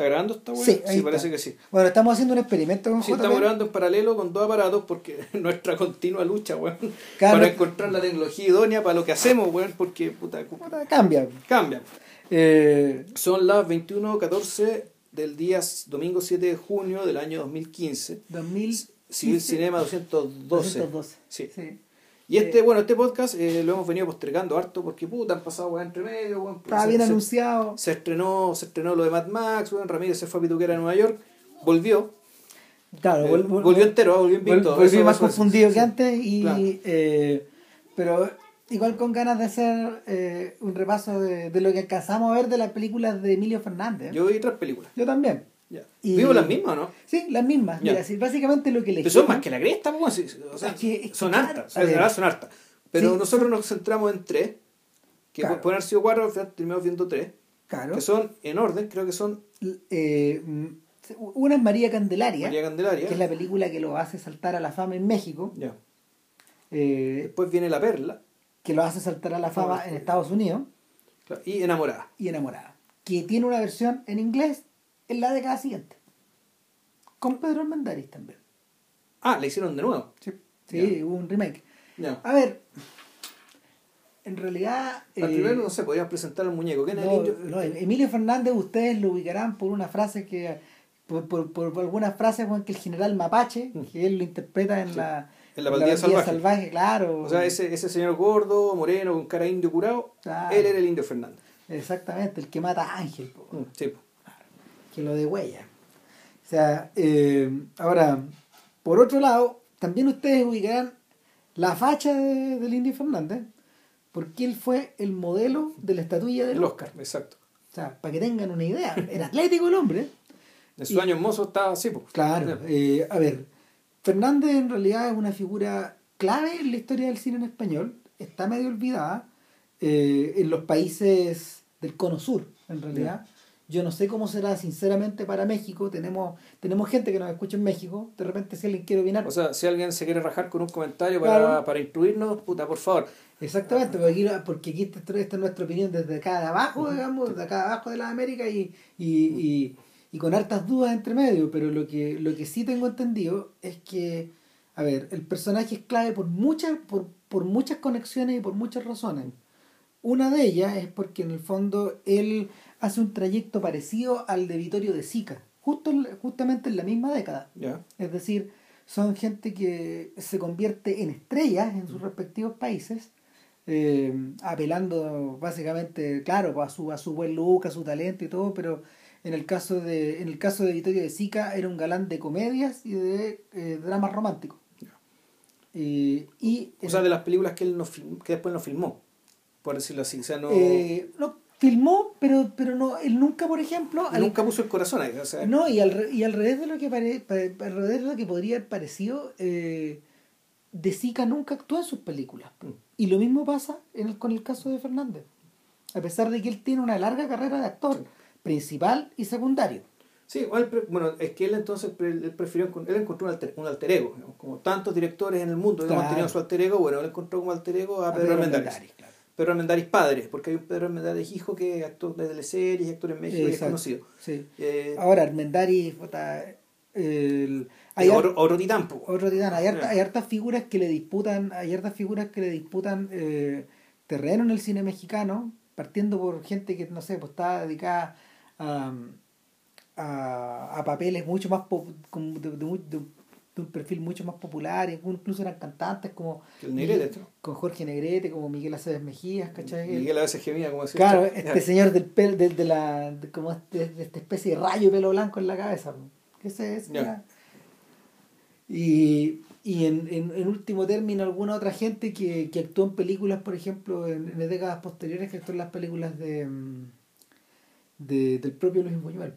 ¿Está grabando esta weá? Sí, parece que sí. Bueno, estamos haciendo un experimento con Sí, JP. estamos grabando en paralelo con dos aparatos porque nuestra continua lucha, weón, para encontrar la tecnología idónea para lo que hacemos, weón, porque puta, Puta, Cambia. cambia. Eh, Son las 21.14 del día domingo 7 de junio del año 2015. 2000. Civil Cinema 212. 212. Sí. Sí. Y este, bueno, este podcast eh, lo hemos venido postergando harto porque puta, han pasado weón entre medio, weón. Estaba Se- bien se- anunciado. Se estrenó, se estrenó lo de Mad Max, weón, Ramírez se fue a Pituquera a Nueva York, volvió, Claro, eh, vol- vol- volvió entero, volvió invicto. vol- volví Eso- más eso- confundido que antes. Y, Claro. eh, pero igual con ganas de hacer eh, un repaso de, de lo que alcanzamos a ver de las películas de Emilio Fernández. Yo vi otras películas. Yo también. Ya. Y- ¿Vivo las mismas o no? Sí, las mismas. Ya. Mira, sí, básicamente lo que le Pero son más que la cresta, pues, o sea, Es que- es que son hartas, a en ver. realidad son hartas. Pero Sí. nosotros nos centramos en tres, que Claro. pueden haber sido cuatro, al final terminamos viendo tres, Claro. que son en orden, creo que son Eh, mm, una es María Candelaria, María Candelaria. que es la película que lo hace saltar a la fama en México, Ya. eh, Después viene La Perla que lo hace saltar a la fama en Estados Unidos claro, y Enamorada. y Enamorada, que tiene una versión en inglés en la década siguiente, con Pedro Armendáriz también. Ah, la hicieron de nuevo. Sí, hubo un remake. A ver, en realidad... Al eh, primero, no sé, podríamos presentar al muñeco. ¿Quién es el no, indio? no, Emilio Fernández ustedes lo ubicarán por una frase que... Por, por, por algunas frases que el general Mapache, que él lo interpreta en Mm. Sí. la... En la Pandilla Salvaje. claro. O sea, ese, ese señor gordo, moreno, con cara indio curado, Claro. él era el indio Fernández. Exactamente, el que mata a Ángel, po, Mm, Sí, po. Que lo de huella. O sea, eh, ahora, por otro lado, también ustedes ubicarán la facha de- del Indio Fernández, porque él fue el modelo de la estatuilla del el Oscar. Oscar, exacto. O sea, para que tengan una idea, era atlético el hombre. En Y- años mozos estaba así, pues. Claro, eh, a ver, Fernández en realidad es una figura clave en la historia del cine en español, está medio olvidada eh, en los países del cono sur, en realidad. Yo no sé cómo será sinceramente para México, tenemos tenemos gente que nos escucha en México, de repente si alguien quiere opinar, O sea, si alguien se quiere rajar con un comentario para, Claro. para incluirnos, puta, por favor. Exactamente, porque aquí, porque aquí esta, esta es nuestra opinión desde acá de abajo, digamos, desde acá de abajo de las Américas y, y, y, y con hartas dudas entre medio, pero lo que, lo que sí tengo entendido es que, a ver, el personaje es clave por muchas, por, por muchas conexiones y por muchas razones. Una de ellas es porque en el fondo él hace un trayecto parecido al de Vittorio de Sica, justo en- justamente en la misma década. Es decir, son gente que se convierte en estrellas en sus respectivos países, eh, apelando básicamente, claro, a su, a su buen look, a su talento y todo, pero en el caso de, en el caso de Vittorio de Sica era un galán de comedias y de eh, dramas románticos. Eh, y O sea, de las películas que él no film- que después no filmó, por decirlo así. O sea, no, eh, no, filmó, pero, pero no, él nunca, por ejemplo, al- nunca puso el corazón ahí. O sea, No, y al, y al revés de lo que pare, pa- al revés de lo que podría haber parecido, eh, De Sica nunca actúa en sus películas. Mm. Y lo mismo pasa en el- con el caso de Fernández. A pesar de que él tiene una larga carrera de actor, principal y secundario. Sí, bueno, es que él entonces él prefirió, él encontró un alter, un alter ego, como tantos directores en el mundo que Claro. han tenido su alter ego, bueno, él encontró como alter ego a A Pedro Pedro claro. Pedro Armendáriz padre, porque hay un Pedro Armendáriz hijo que actor de teleseries, y actor en México y es conocido. sí. Eh, Ahora, Armendáriz, el- hay otro, otro titán, po. Otro titán. Hay, harta- Ya. hay hartas figuras que le disputan, hay hartas figuras que le disputan eh, terreno en el cine mexicano, partiendo por gente que, no sé, pues está dedicada a, a, a papeles mucho más de, de de de un perfil mucho más popular, incluso eran cantantes como el Negrete, ¿no? con Jorge Negrete, como Miguel Aceves Mejías, ¿cachai? Miguel a veces gemía como decía. Claro, este señor del pel, de, de la, de, como este- de esta especie de rayo de pelo blanco en la cabeza. ese es. Ya. Y, y en, en, en último término, alguna otra gente que, que actuó en películas, por ejemplo, en, en décadas posteriores, que actuó en las películas de, de del propio Luis Buñuel.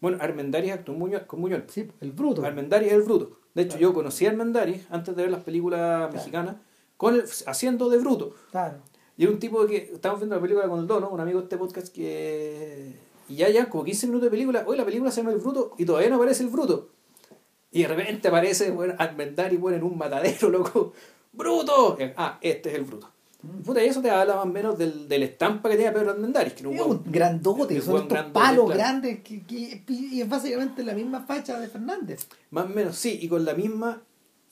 Bueno, Armendáriz actuó con Buñuel. Sí, el bruto. Armendáriz es el bruto. De hecho, Claro. yo conocí a Armendáriz antes de ver las películas mexicanas, con el- haciendo de bruto. Claro. Y era un tipo que estábamos viendo la película con el Dono, un amigo de este podcast que. Y ya, ya, como 15 minutos de película, hoy la película se llama El Bruto y todavía no aparece el Bruto. Y de repente aparece bueno, Armendáriz bueno, en un matadero, loco. ¡Bruto! Ah, este es el Bruto. Puta, y eso te habla más o menos del, de la estampa que tenía Pedro Armendáriz, que era un Es un grandote, son estos grandote, palos claro. grandes que, que- y es básicamente la misma facha de Fernández. Más o menos, sí, y con la misma,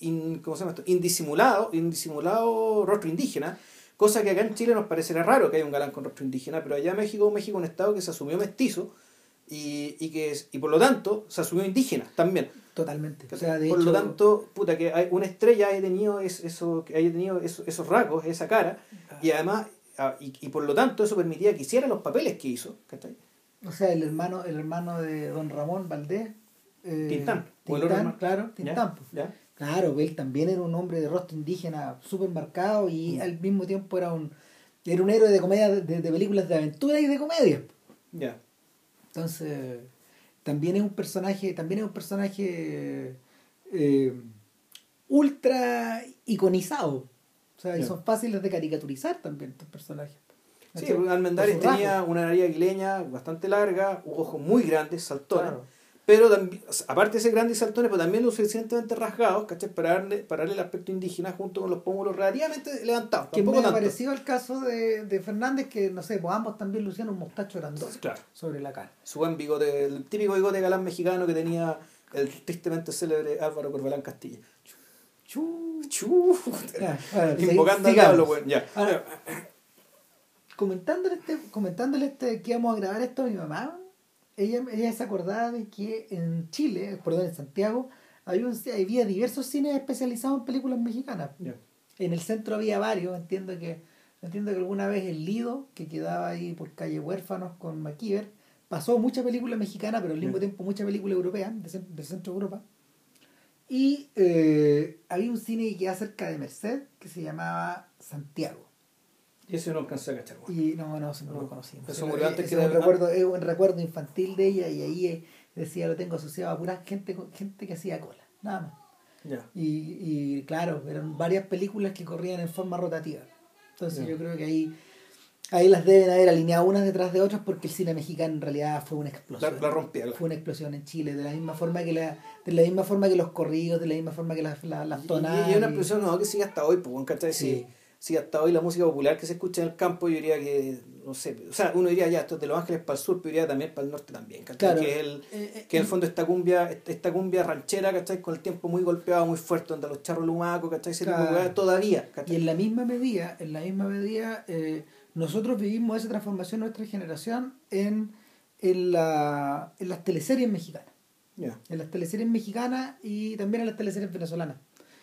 in- ¿cómo se llama esto? Indisimulado, indisimulado rostro indígena, cosa que acá en Chile nos parecerá raro que haya un galán con rostro indígena, pero allá en México, México es un estado que se asumió mestizo y, y que es- y por lo tanto se asumió indígena también. Totalmente. O sea, de por hecho, lo tanto, puta, que hay una estrella haya tenido, es- eso, que haya tenido eso- esos rasgos, esa cara, y además, ah, y, y por lo tanto eso permitía que hiciera los papeles que hizo, ¿cachai? o sea, el hermano, el hermano de don Ramón Valdés. eh, Tintán, claro. Tintán. pues. ¿Ya? Claro, él también era un hombre de rostro indígena súper marcado y Mm. al mismo tiempo era un, era un héroe de comedia, de, de películas de aventura y de comedia. Ya. Entonces, también es un personaje, también es un personaje eh, ultra iconizado. O sea, y son fáciles de caricaturizar también estos personajes. Sí. Almendares tenía una nariz aguileña bastante larga, ojos muy grandes, saltones, Claro. Pero también, aparte de ser grandes y saltones, pero también lo suficientemente rasgados, ¿cachai? Para darle, para darle el aspecto indígena junto con los pómulos relativamente levantados. Que Tampoco tanto. parecido el caso de, de Fernández, que no sé, pues ambos también lucían un mostacho grandote Claro. sobre la cara. Su buen bigote, el típico bigote galán mexicano que tenía el tristemente célebre Álvaro Corbalán Castilla. Chu. Chu. Ya, bueno, Invocando al diablo, weón. Ya. Ahora, comentándole, este, comentándole este, que íbamos a grabar esto a mi mamá, ella, ella se acordaba de que en Chile, perdón, en Santiago, había, un- había diversos cines especializados en películas mexicanas. En el centro había varios, entiendo que entiendo que alguna vez el Lido, que quedaba ahí por calle Huérfanos con MacIver, pasó mucha película mexicana, pero al mismo tiempo mucha película europea, de, del centro de Europa. Y eh, había un cine que quedaba cerca de Merced que se llamaba Santiago. Y ese no alcancé a cachar. Y no, no, no lo No, conocí. eso murió antes que es un recuerdo, es un recuerdo infantil de ella y ahí eh, decía lo tengo asociado a pura gente, gente que hacía cola, nada más. Ya. Y, y claro, eran varias películas que corrían en forma rotativa. Entonces yo creo que ahí, ahí las deben haber alineado unas detrás de otras porque el cine mexicano en realidad fue una explosión. La- la rompía. Fue una explosión en Chile, de la misma forma que la, de la misma forma que los corridos, de la misma forma que las, las, tonadas. y una expresión no, que sigue hasta hoy, pues, ¿cachai? Sí. Sí. Sigue hasta hoy la música popular que se escucha en el campo, yo diría que, no sé, o sea, uno diría ya, esto es de Los Ángeles para el sur, pero diría también para el norte también, ¿cachai? Claro. Que es el, Eh, eh, que en el fondo esta cumbia, esta cumbia ranchera, ¿cachai? Con el tiempo muy golpeado, muy fuerte, donde los charros lumacos, ¿cachai? De Claro. todavía, Y en la misma medida, en la misma medida, eh, nosotros vivimos esa transformación nuestra generación en, en, la, en las teleseries mexicanas. En las teleseries mexicanas y también en las teleseries venezolanas.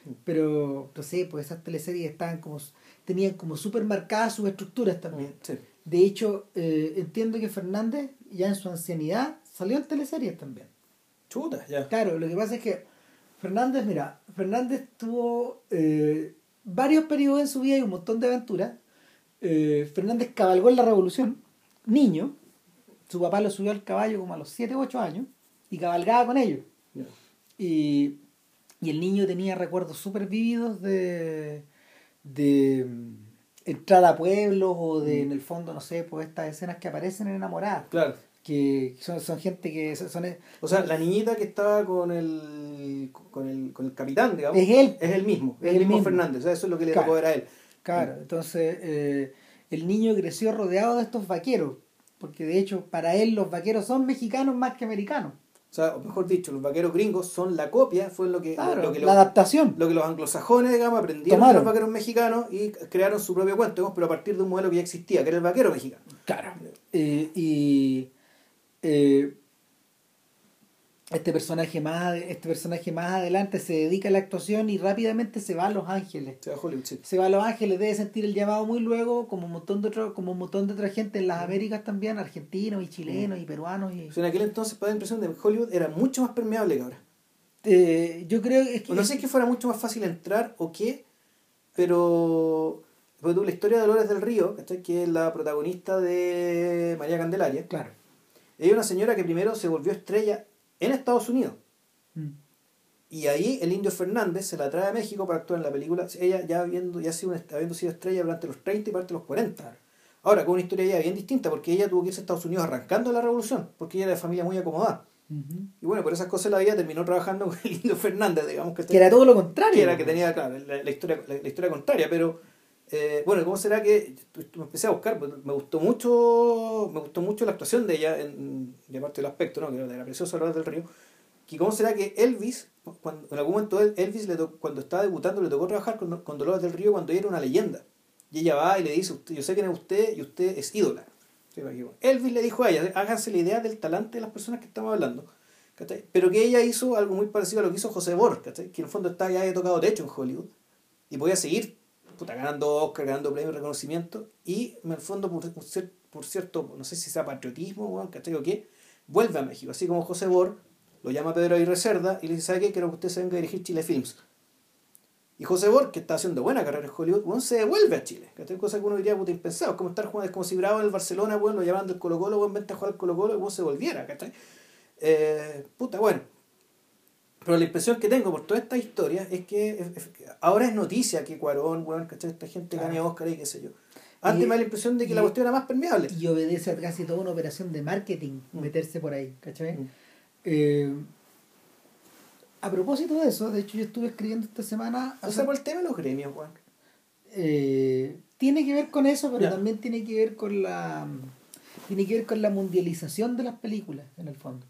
Mm. Pero, no sé, pues esas teleseries estaban como, tenían como súper marcadas sus estructuras también. Sí. De hecho, eh, entiendo que Fernández, ya en su ancianidad, salió en teleseries también. Chuta, ya. Claro, lo que pasa es que Fernández, mira, Fernández tuvo eh, varios periodos en su vida y un montón de aventuras. Eh, Fernández cabalgó en la revolución, niño. Su papá lo subió al caballo como a los 7 u 8 años y cabalgaba con ellos. Y, y el niño tenía recuerdos súper vívidos de, de mm, entrar a pueblos o de, en el fondo, no sé, pues estas escenas que aparecen en Enamoradas, Claro. que son, son gente que son, son- O sea, la niñita que estaba con el, con el, con el capitán, digamos, Es él. es el mismo, es Es el el mismo mismo. Fernández, o sea, eso es lo que le Claro. tocó ver a él. Claro, entonces eh, el niño creció rodeado de estos vaqueros, porque de hecho para él los vaqueros son mexicanos más que americanos. O sea, o mejor dicho, los vaqueros gringos son la copia, fue lo que, Claro, lo que la los- adaptación. lo que los anglosajones, digamos, aprendieron de los vaqueros mexicanos y crearon su propio cuento, digamos, pero a partir de un modelo que ya existía, que era el vaquero mexicano. Claro. Eh, y eh, este personaje más este personaje más adelante se dedica a la actuación y rápidamente se va a Los Ángeles. Se va a Hollywood, sí. Se va a Los Ángeles, debe sentir el llamado muy luego, como un montón de otro, como un montón de otra gente en las Américas también, argentinos y chilenos y peruanos y O sea, en aquel entonces, para la impresión de Hollywood era mucho más permeable que ahora. Eh, yo creo es que no sé que fuera mucho más fácil entrar o qué, pero. La historia de Dolores del Río, que es la protagonista de María Candelaria, claro. ella es una señora que primero se volvió estrella en Estados Unidos. Mm. Y ahí el Indio Fernández se la trae a México para actuar en la película. Ella ya habiendo, ya sido, una- habiendo sido estrella durante los 30 y parte de los 40. Ahora, con una historia ya bien distinta, porque ella tuvo que irse a Estados Unidos arrancando la revolución, porque ella era de familia muy acomodada. Ujú. Y bueno, por esas cosas la vida terminó trabajando con el Indio Fernández, digamos que, Que era todo lo contrario. que era que tenía, claro, la, la historia, la, la historia contraria, pero, Eh, bueno, ¿cómo será que me empecé a buscar? pues, Me gustó mucho, me gustó mucho la actuación de ella, en, y aparte del aspecto, ¿no? Que era la preciosa Lola del Río. Que cómo será que Elvis, cuando, en algún momento Elvis le to- cuando estaba debutando le tocó trabajar con, con Dolores del Río cuando ella era una leyenda. Y ella va y le dice, "Usted- yo sé quién es usted y usted es ídola. Equivoco. Elvis le dijo a ella, háganse la idea del talante de las personas que estamos hablando. ¿cachai? Pero que ella hizo algo muy parecido a lo que hizo José Bor, ¿cachai? que en el fondo está, ya había tocado techo en Hollywood y podía seguir puta, ganando Oscar, ganando premios reconocimiento y en el fondo por, por cier- por cierto, no sé si sea patriotismo weón, ¿cachai? o qué, vuelve a México, así como José Bor lo llama Pedro Aguirre Cerda y le dice, ¿sabe qué? Quiero que usted se venga a dirigir Chile Films. Y José Bor, que está haciendo buena carrera en Hollywood, weón, se devuelve a Chile. ¿cachai? Cosa que uno diría puta impensado. Es como estar jugando, es como si Bravo en el Barcelona, weón, lo llaman del Colo Colo, weón, vente a jugar al Colo Colo y weón se volviera, ¿cachai? Eh, puta, bueno. Pero la impresión que tengo por toda esta historia es que es- ahora es noticia que Cuarón, weón, ¿cachai? Esta gente gane Claro. Oscar y qué sé yo. Antes Y- me da la impresión de que y- la cuestión era más permeable. Y obedece a casi toda una operación de marketing, Mm. meterse por ahí, ¿cachai? Mm. Eh, a propósito de eso, de hecho yo estuve escribiendo esta semana... O sea, por el tema de los gremios, weón. eh, tiene que ver con eso, pero también tiene que ver con la tiene que ver con la mundialización de las películas, en el fondo.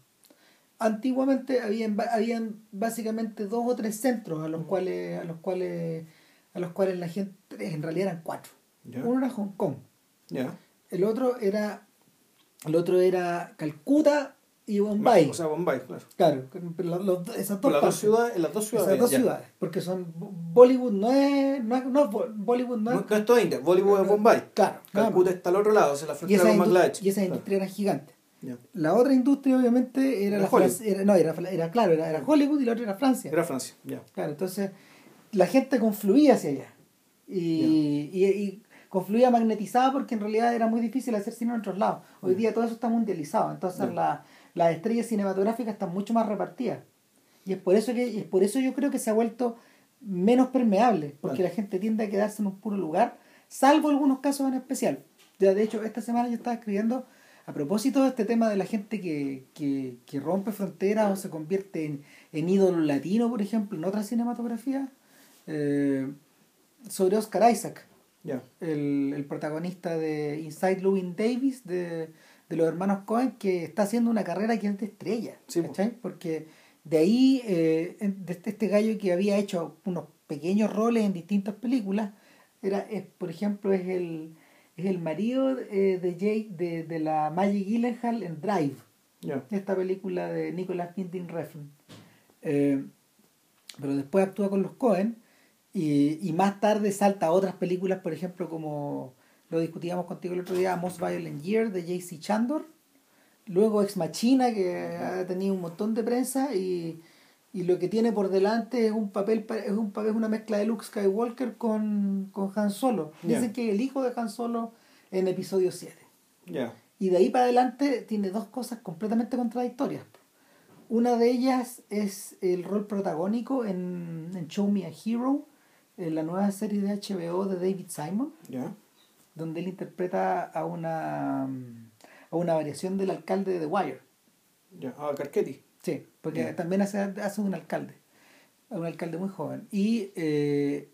Antiguamente habían, habían básicamente dos o tres centros a los cuales, a los cuales, a los cuales la gente, en realidad eran cuatro. Uno era Hong Kong, el otro era, el otro era Calcuta y Bombay. O sea, Bombay, claro. claro, pero los- esas dos las dos ciudades, las dos ciudades. Esas dos ciudades, porque son Bollywood no es, no es, no Bollywood no es No, no es todo India, Bollywood es Bombay. Claro, Calcuta está al otro lado, es la y frontera esa, con Bangladesh. y esa Claro. industria era gigante. La otra industria obviamente era, Era la era, no, era, era claro, era, era Hollywood y la otra era Francia. Era Francia, ya. Claro, entonces la gente confluía hacia allá. Y, y, y confluía magnetizada porque en realidad era muy difícil hacer cine en otros lados. Hoy día todo eso está mundializado, entonces la- las estrellas cinematográficas están mucho más repartidas. Y es por eso que y es por eso yo creo que se ha vuelto menos permeable, porque la gente tiende a quedarse en un puro lugar, salvo algunos casos en especial. Ya, de hecho, esta semana yo estaba escribiendo a propósito de este tema de la gente que, que, que rompe fronteras o se convierte en, en ídolo latino, por ejemplo, en otra cinematografía, eh, sobre Oscar Isaac, Ya. el, el protagonista de Inside Llewyn Davis, de, de los hermanos Cohen, que está haciendo una carrera que es de estrella, Sí. Porque de ahí, eh, de este, este gallo que había hecho unos pequeños roles en distintas películas, era, es, por ejemplo, es el, es el marido eh, de Jake, de, de la Maggie Gyllenhaal en Drive, esta película de Nicolas Winding Refn. Eh, pero después actúa con los Cohen y, y más tarde salta a otras películas, por ejemplo, como lo discutíamos contigo el otro día, Most Violent Year de J.C. Chandor. Luego Ex Machina, que ha tenido un montón de prensa y, y lo que tiene por delante es un papel, pa- es un papel, una mezcla de Luke Skywalker con, con Han Solo. Dicen que es el hijo de Han Solo en episodio 7. Ya. Y de ahí para adelante tiene dos cosas completamente contradictorias. Una de ellas es el rol protagónico en, en Show Me a Hero, en la nueva serie de HBO de David Simon, donde él interpreta a una, a una variación del alcalde de The Wire. Ah, Carchetti. Sí, porque también hace, hace un alcalde, un alcalde muy joven. Y eh,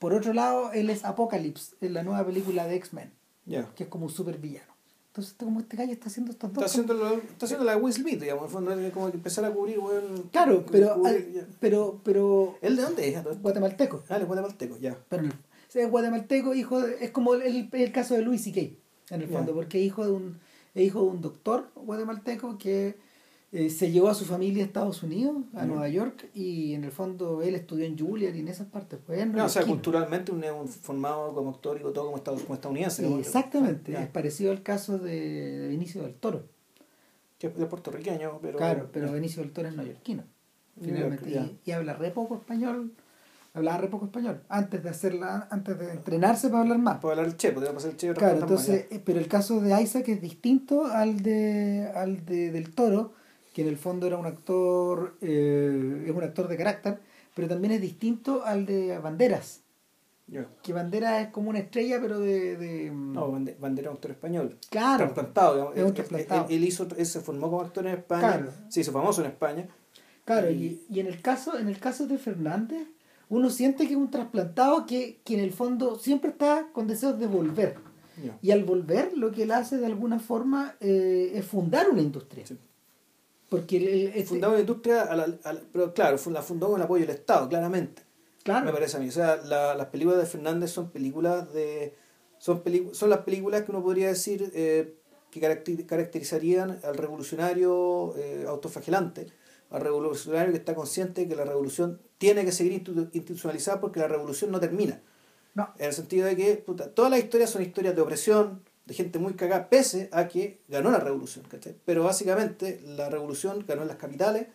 por otro lado, él es Apocalypse en la nueva película de X-Men, Ya. que es como un super villano. Entonces, como este gallo está haciendo estos dos Está haciendo, lo- está haciendo la de Will Smith, digamos. En el fondo es como que empezar a cubrir, weón. Claro, pero, cubrir, al- pero, pero ¿Él de dónde es? guatemalteco. Ah, el guatemalteco, ya. Pero es guatemalteco, hijo de- es como el, el caso de Luis C.K. en el fondo, porque es hijo de un es hijo de un doctor guatemalteco que eh, se llevó a su familia a Estados Unidos, a. Nueva York, y en el fondo él estudió en Juilliard y en esas partes. Pues, él No, o sea, culturalmente un, un formado como actor y todo como, estado- como estadounidense. ¿no? Exactamente, Ya. es parecido al caso de, de Benicio del Toro. Que es de puertorriqueño, pero. claro, pero Benicio del Toro es neoyorquino. Finalmente, York, y, y habla re poco español, hablaba re poco español, antes de hacerla, antes de entrenarse para hablar más. Puedo hablar el che, podría pasar el che Claro, más, entonces, eh, pero el caso de Isaac es distinto al de al de del Toro, que en el fondo era un actor, eh, es un actor de carácter, pero también es distinto al de Banderas, que Banderas es como una estrella, pero de, de No, Bande- Bandera es un actor español. claro, Trasplantado, digamos. Es un Él- trasplantado. Él, él hizo, él se formó como actor en España. Claro. Se hizo famoso en España. claro, y- y, en el caso, en el caso de Fernández, uno siente que es un trasplantado que, que en el fondo siempre está con deseos de volver. Y al volver, lo que él hace de alguna forma eh, es fundar una industria. Sí. Porque el, el- este- una industria, a la- a la- pero claro, la fundó con el apoyo del Estado, claramente. claro, Me parece a mí. O sea, la- las películas de Fernández son películas de. Son, son las películas que uno podría decir eh, que caracter- caracterizarían al revolucionario eh, autoflagelante, al revolucionario que está consciente de que la revolución tiene que seguir institu- institucionalizada porque la revolución no termina. no, En el sentido de que puta, todas las historias son historias de opresión, de gente muy cagada, pese a que ganó la revolución. ¿cachai? Pero básicamente la revolución ganó en las capitales,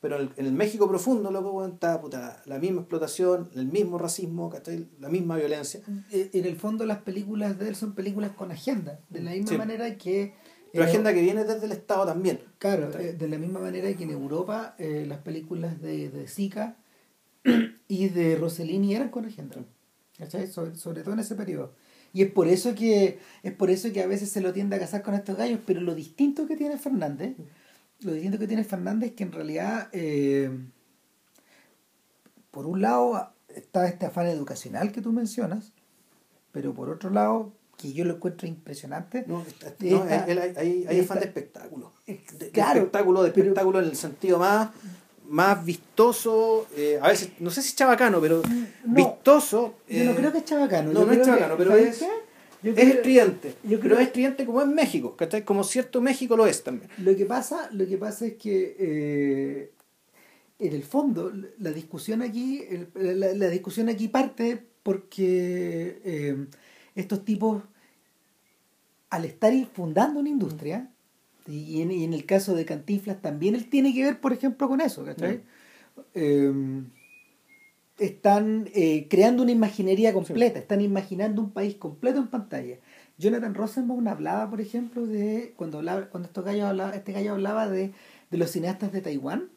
pero en el, en el México profundo loco, está puta, la misma explotación, el mismo racismo, ¿cachai? la misma violencia. en el fondo las películas de él son películas con agenda, de la misma Sí. manera que... Pero eh, agenda que viene desde el Estado también. Claro, eh, de la misma manera que en Europa eh, las películas de, de Zika y de Rossellini eran con agenda. ¿cachai? Sobre, sobre todo en ese periodo. Y es por eso que es por eso que a veces se lo tiende a casar con estos gallos, pero lo distinto que tiene Fernández, lo distinto que tiene Fernández es que en realidad eh, por un lado está este afán educacional que tú mencionas, pero por otro lado, que yo lo encuentro impresionante, No, está- Esta- no, hay, afán de espectáculo. De, de Claro, espectáculo, de pero- espectáculo en el sentido más, más vistoso, eh, a veces, no sé si chabacano, pero No, vistoso. Yo no eh, creo que es chabacano. no, yo no es creo que- chabacano, pero ¿sabes es-? Yo es creo- estridente, yo pero creo- es estridente como en México, ¿cachai? Como cierto México lo es también. Lo que pasa, lo que pasa es que eh, en el fondo la discusión aquí, el- la, la discusión aquí parte porque eh, estos tipos, al estar fundando una industria, y en, y en el caso de Cantinflas también él tiene que ver, por ejemplo, con eso, ¿cachai? Eh, están eh, creando una imaginería completa, están imaginando un país completo en pantalla. Jonathan Rosenbaum hablaba, por ejemplo, de cuando hablaba, cuando estos gallos hablaba- este gallo hablaba de, de los cineastas de Taiwán.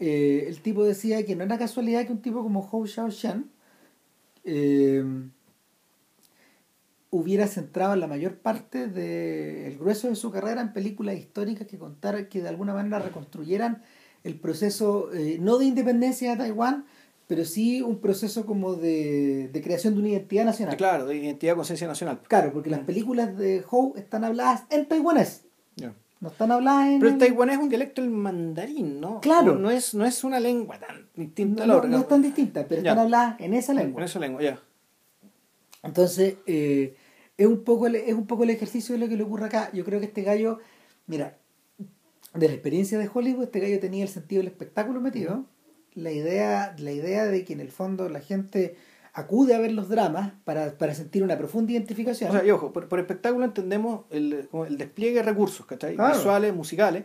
eh, el tipo decía que no era casualidad que un tipo como Hou Xiaoshan eh, hubiera centrado la mayor parte del grueso de su carrera en películas históricas que contaran, que de alguna manera reconstruyeran el proceso, eh, no de independencia de Taiwán, pero sí un proceso como de, de creación de una identidad nacional. Claro, de identidad conciencia nacional. Claro, porque las películas de Howe están habladas en taiwanés, no están habladas en... Pero el taiwanés es un dialecto del mandarín, ¿no? Claro. No, no es, no es una lengua tan distinta a no, la no, otra. no es tan distinta, pero están habladas en esa lengua. En esa lengua, ya. Entonces, eh, es, un poco el, es un poco el ejercicio de lo que le ocurre acá. Yo creo que este gallo, mira, de la experiencia de Hollywood, este gallo tenía el sentido del espectáculo metido. La idea, la idea de que en el fondo la gente acude a ver los dramas para, para sentir una profunda identificación. O sea, y ojo, por, por espectáculo entendemos el, el despliegue de recursos, ¿cachai? Claro. Visuales, musicales.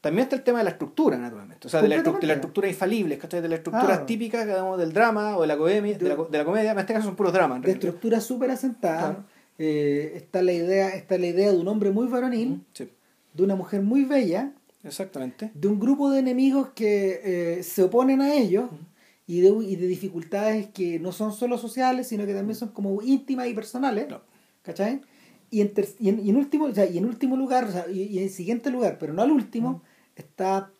También está el tema de la estructura, naturalmente. O sea, de la, de la estructura infalible, ¿cachai? De las estructuras Claro. típicas, digamos, del drama o de la, comedia, de, la, co- de la comedia. En este caso son puros dramas, en de realidad. estructura súper asentada. Claro. Eh, está, la idea, está la idea de un hombre muy varonil, Sí, de una mujer muy bella, exactamente. de un grupo de enemigos que eh, se oponen a ellos y, de, y de dificultades que no son solo sociales, sino que también son como íntimas y personales. Claro. ¿Cachai? Y en, ter- y en, y en último, o sea, y en último lugar, o sea, y, en siguiente lugar, pero no al último, está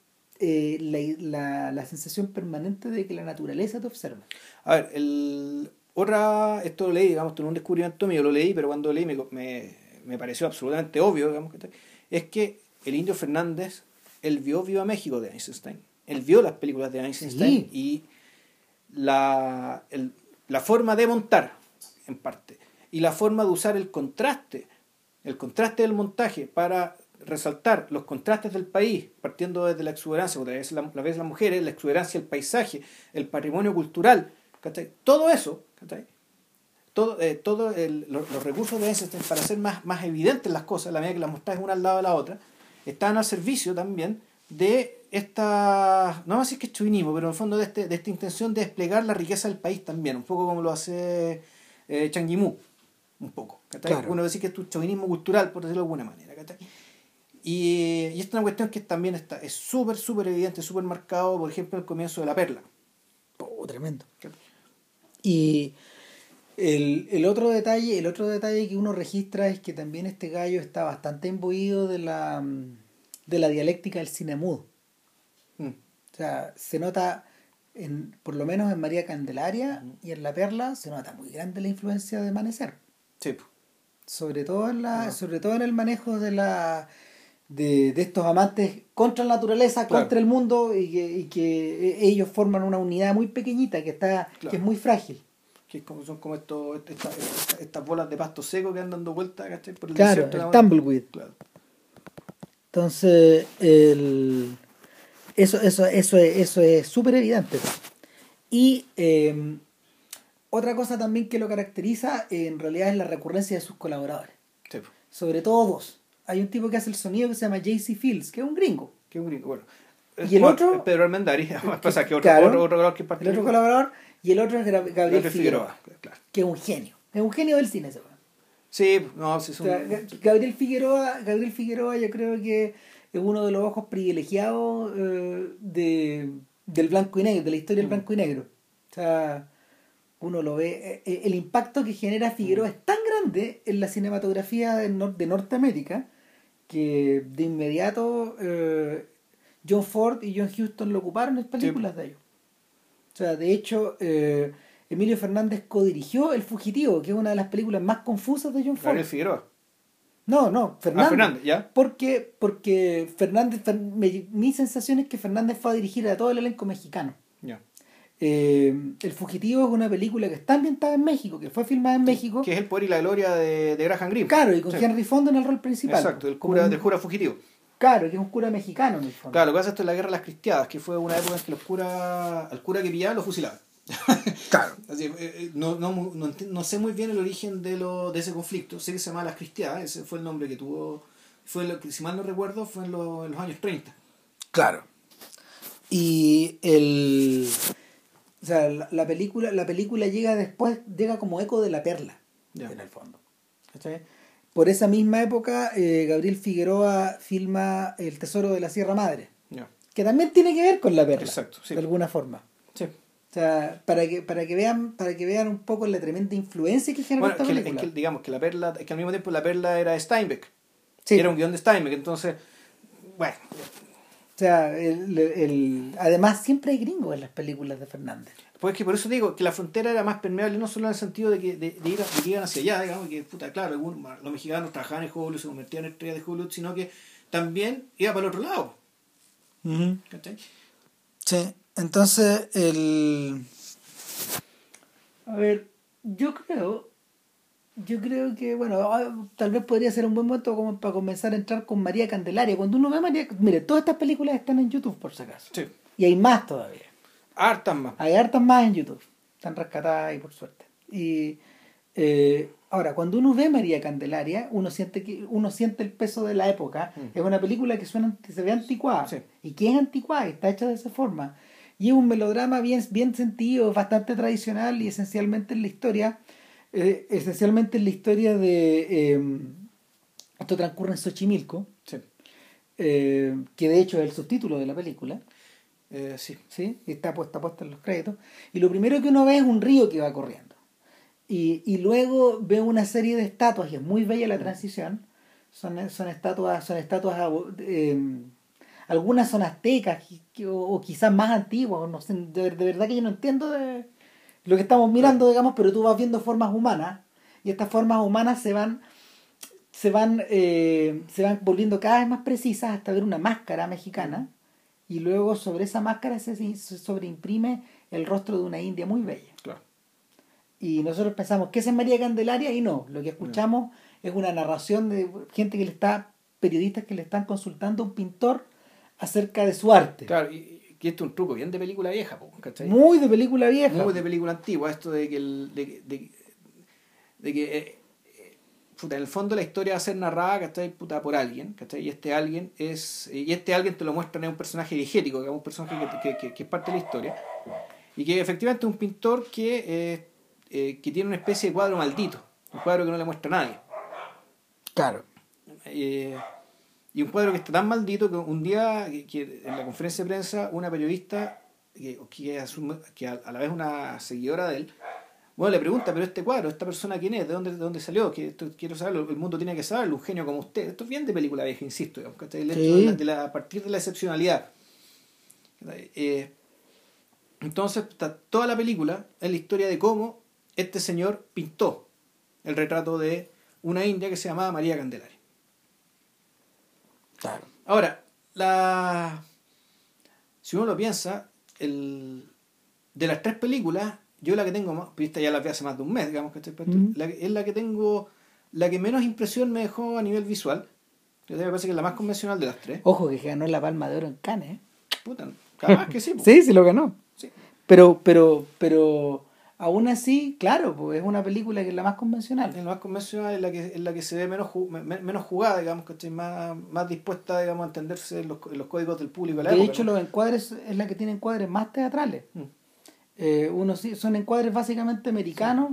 eh, la, la, la sensación permanente de que la naturaleza te observa. A ver, el otra, esto lo leí, digamos, es un descubrimiento mío, lo leí, pero cuando lo leí me, me, me pareció absolutamente obvio, digamos, es que el indio Fernández, él vio Viva México de Einstein, él vio las películas de Einstein Sí. y la, el- la forma de montar, en parte, y la forma de usar el contraste, el contraste del montaje para resaltar los contrastes del país, partiendo desde la exuberancia, otra vez la, la vez las mujeres, la exuberancia del paisaje, el patrimonio cultural, ¿cachai? todo eso, ¿cachai? todo, eh, todo el- los, los recursos de Einstein para hacer más, más evidentes las cosas, a la medida que las mostras una al lado de la otra, están al servicio también de esta, no vamos a decir que es chauvinismo, pero en el fondo de, este, de esta intención de desplegar la riqueza del país también, un poco como lo hace eh, Chang Yimou, un poco. Claro. Uno decir que es un chauvinismo cultural, por decirlo de alguna manera. Y, y esta es una cuestión que también está, es súper, súper evidente, súper marcado, por ejemplo, el comienzo de La Perla. Oh, tremendo. Y el, el otro detalle, el otro detalle que uno registra es que también este gallo está bastante imbuido de la de la dialéctica del cine mudo. Mm. O sea, se nota en, por lo menos en María Candelaria y en La Perla se nota muy grande la influencia de Amanecer. Sí. Sobre todo en la, sobre todo en el manejo de la de, de estos amantes contra la naturaleza, Claro. contra el mundo y que, y que eh, ellos forman una unidad muy pequeñita que está Claro. que es muy frágil. Que es como, son como estos, esta- esta- estas bolas de pasto seco que andan dando vueltas, ¿cachai? Por el Claro, desierto, el tumbleweed. Claro. Entonces, el, eso, eso, eso, es- eso es súper evidente. Y eh, otra cosa también que lo caracteriza en realidad es la recurrencia de sus colaboradores. Sí. Sobre todo dos. Hay un tipo que hace el sonido que se llama JC Fields, que es un gringo. Que un gringo, bueno. ¿Y el otro? es Pedro Armendari. Pasa que otro, Claro. otro, otro, otro El otro colaborador. Y el otro es Gabriel, Figueroa, Figueroa. Claro. que es un genio. Es un genio del cine ese. Sí, no, sí, es O un- sea, Ga- Gabriel Figueroa, Gabriel Figueroa yo creo que es uno de los ojos privilegiados eh, de, del blanco y negro, de la historia del blanco y negro. O sea, uno lo ve, eh, eh, el impacto que genera Figueroa es tan grande en la cinematografía de Norteamérica que de inmediato eh, John Ford y John Huston lo ocuparon en películas de ellos. O sea, de hecho, eh, Emilio Fernández codirigió El Fugitivo, que es una de las películas más confusas de John Ford. Gabriel Figueroa. No, no, Fernández. Ah, Fernández, ¿ya? Porque, porque Fernández, Fer- me- mi sensación es que Fernández fue a dirigir a todo el elenco mexicano. Ya. Eh, el Fugitivo es una película que está ambientada en México, que fue filmada en México. Que es el poder y la gloria de, de Graham Greene. Claro, y con Sí. Henry Fonda en el rol principal. Exacto, el cura, un- del cura fugitivo. Claro, que es un cura mexicano en el fondo. Claro, lo que pasa esto es la guerra de las cristiadas, que fue una época en que los curas, al cura que pillaban lo fusilaban. Claro. Así, eh, eh, no, no, no, no sé muy bien el origen de, lo, de ese conflicto. Sé que se llama las cristiadas, ese fue el nombre que tuvo. Fue lo que, si mal no recuerdo, fue en, lo- en los años 30. Claro. Y el. O sea, la, la película, la película llega después, llega como eco de la perla, Ya. en el fondo. ¿Cachai? Por esa misma época, eh, Gabriel Figueroa filma El Tesoro de la Sierra Madre, Ya. que también tiene que ver con la perla, Exacto, sí. de alguna forma. Sí. O sea, para que, para que vean, para que vean un poco la tremenda influencia que genera Bueno, esta es que, es que digamos que la perla, es que al mismo tiempo la perla era Steinbeck. Sí. Era un guion de Steinbeck, entonces, bueno, O sea, el, el- además siempre hay gringos en las películas de Fernández. Pues que por eso digo que la frontera era más permeable, no solo en el sentido de que de, de ir, a- de que iban hacia allá, digamos, que puta, claro, algunos- los mexicanos trabajaban en Hollywood, se convertían en estrellas de Hollywood, sino que también iba para el otro lado. ¿cachai? Sí, entonces el... A ver, yo creo, yo creo que, bueno, ah, tal vez podría ser un buen momento como para comenzar a entrar con María Candelaria. Cuando uno ve a María, mire, todas estas películas están en YouTube por si acaso. Sí. Y hay más todavía. Hartas más. Hay hartas más en YouTube. Están rescatadas y por suerte. Y eh, ahora, cuando uno ve María Candelaria, uno siente que uno siente el peso de la época. Mm. Es una película que suena que se ve anticuada. Sí. Y que es anticuada, está hecha de esa forma. Y es un melodrama bien, bien sentido, bastante tradicional y esencialmente en la historia. Eh, esencialmente en la historia de. eh, esto transcurre en Xochimilco, Sí. eh, que de hecho es el subtítulo de la película. Eh, sí. ¿sí? Está puesta, puesta en los créditos. Y lo primero que uno ve es un río que va corriendo. Y, y luego ve una serie de estatuas, y es muy bella la transición. Son, son estatuas, son estatuas eh, algunas son aztecas, o quizás más antiguas, no sé, de, de verdad que yo no entiendo de lo que estamos mirando, digamos, pero tú vas viendo formas humanas, y estas formas humanas se van se van eh, se van volviendo cada vez más precisas hasta ver una máscara mexicana y luego sobre esa máscara se, se sobreimprime el rostro de una india muy bella. Claro. Y nosotros pensamos que es María Candelaria y no, lo que escuchamos es una narración de gente que le está, periodistas que le están consultando a un pintor acerca de su arte. Claro, y, y este es un truco bien de película vieja, po, ¿cachai? Muy de película vieja. Muy de película antigua, esto de que el, de, de, de que eh, eh, puta, en el fondo la historia va a ser narrada, ¿cachai? Puta, por alguien, ¿cachai? Y este alguien es, y este alguien te lo muestran es un personaje digético, que es un personaje que, que, que- que es parte de la historia, y que efectivamente es un pintor que, eh, eh, que tiene una especie de cuadro maldito, un cuadro que no le muestra a nadie. Claro. Eh, y un cuadro que está tan maldito que un día que, en la conferencia de prensa una periodista que, que, asume- que a, a la vez una seguidora de él bueno le pregunta pero este cuadro esta persona quién es de dónde de dónde salió que esto quiero saberlo el mundo tiene que saberlo un genio como usted esto es bien de película vieja insisto Sí. de la- de la- a partir de la excepcionalidad. Eh, Entonces, está toda la película es la historia de cómo este señor pintó el retrato de una india que se llamaba María Candelaria. Claro. Ahora, la... si uno lo piensa, el... de las tres películas, yo la que tengo más, pues esta ya la vi hace más de un mes, digamos que estoy Mm. la que- es la que tengo, la que menos impresión me dejó a nivel visual. Yo me parece que es la más convencional de las tres. Ojo que ganó la palma de oro en Cannes. ¿eh? Puta, capaz que sí. Sí, sí lo ganó. Sí. Pero, pero, pero aún así, claro, pues es una película que es la más convencional. Es la más convencional, es la que, es la que se ve menos, ju- me- me- menos jugada, digamos, que estoy más, más dispuesta digamos, a entenderse en los, en los códigos del público de la De época, hecho, ¿no? los encuadres es la que tiene encuadres más teatrales. Mm. Eh, uno son encuadres básicamente americanos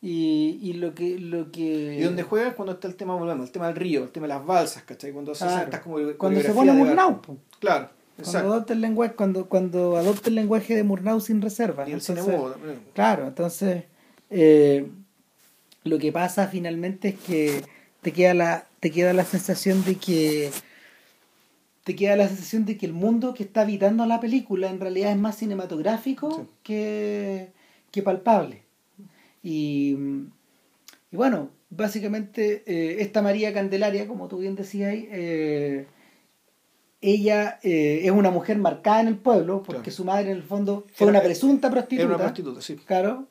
y, y lo que lo que Y donde juega es cuando está el tema, volvemos, el tema del río, el tema de las balsas, ¿cachai? Cuando se Claro. como cuando se pone po. Claro, cuando adopta el lenguaje cuando cuando adopta el lenguaje de Murnau sin reserva Y el cine Entonces, mudo también. Claro, entonces eh, lo que pasa finalmente es que te queda la te queda la sensación de que te queda la sensación de que el mundo que está habitando la película en realidad es más cinematográfico Sí. que, que palpable. Y, y bueno, básicamente eh, esta María Candelaria, como tú bien decías ahí, eh, ella eh, es una mujer marcada en el pueblo porque Claro. su madre en el fondo fue Era- una presunta Era prostituta. una prostituta, sí. Claro,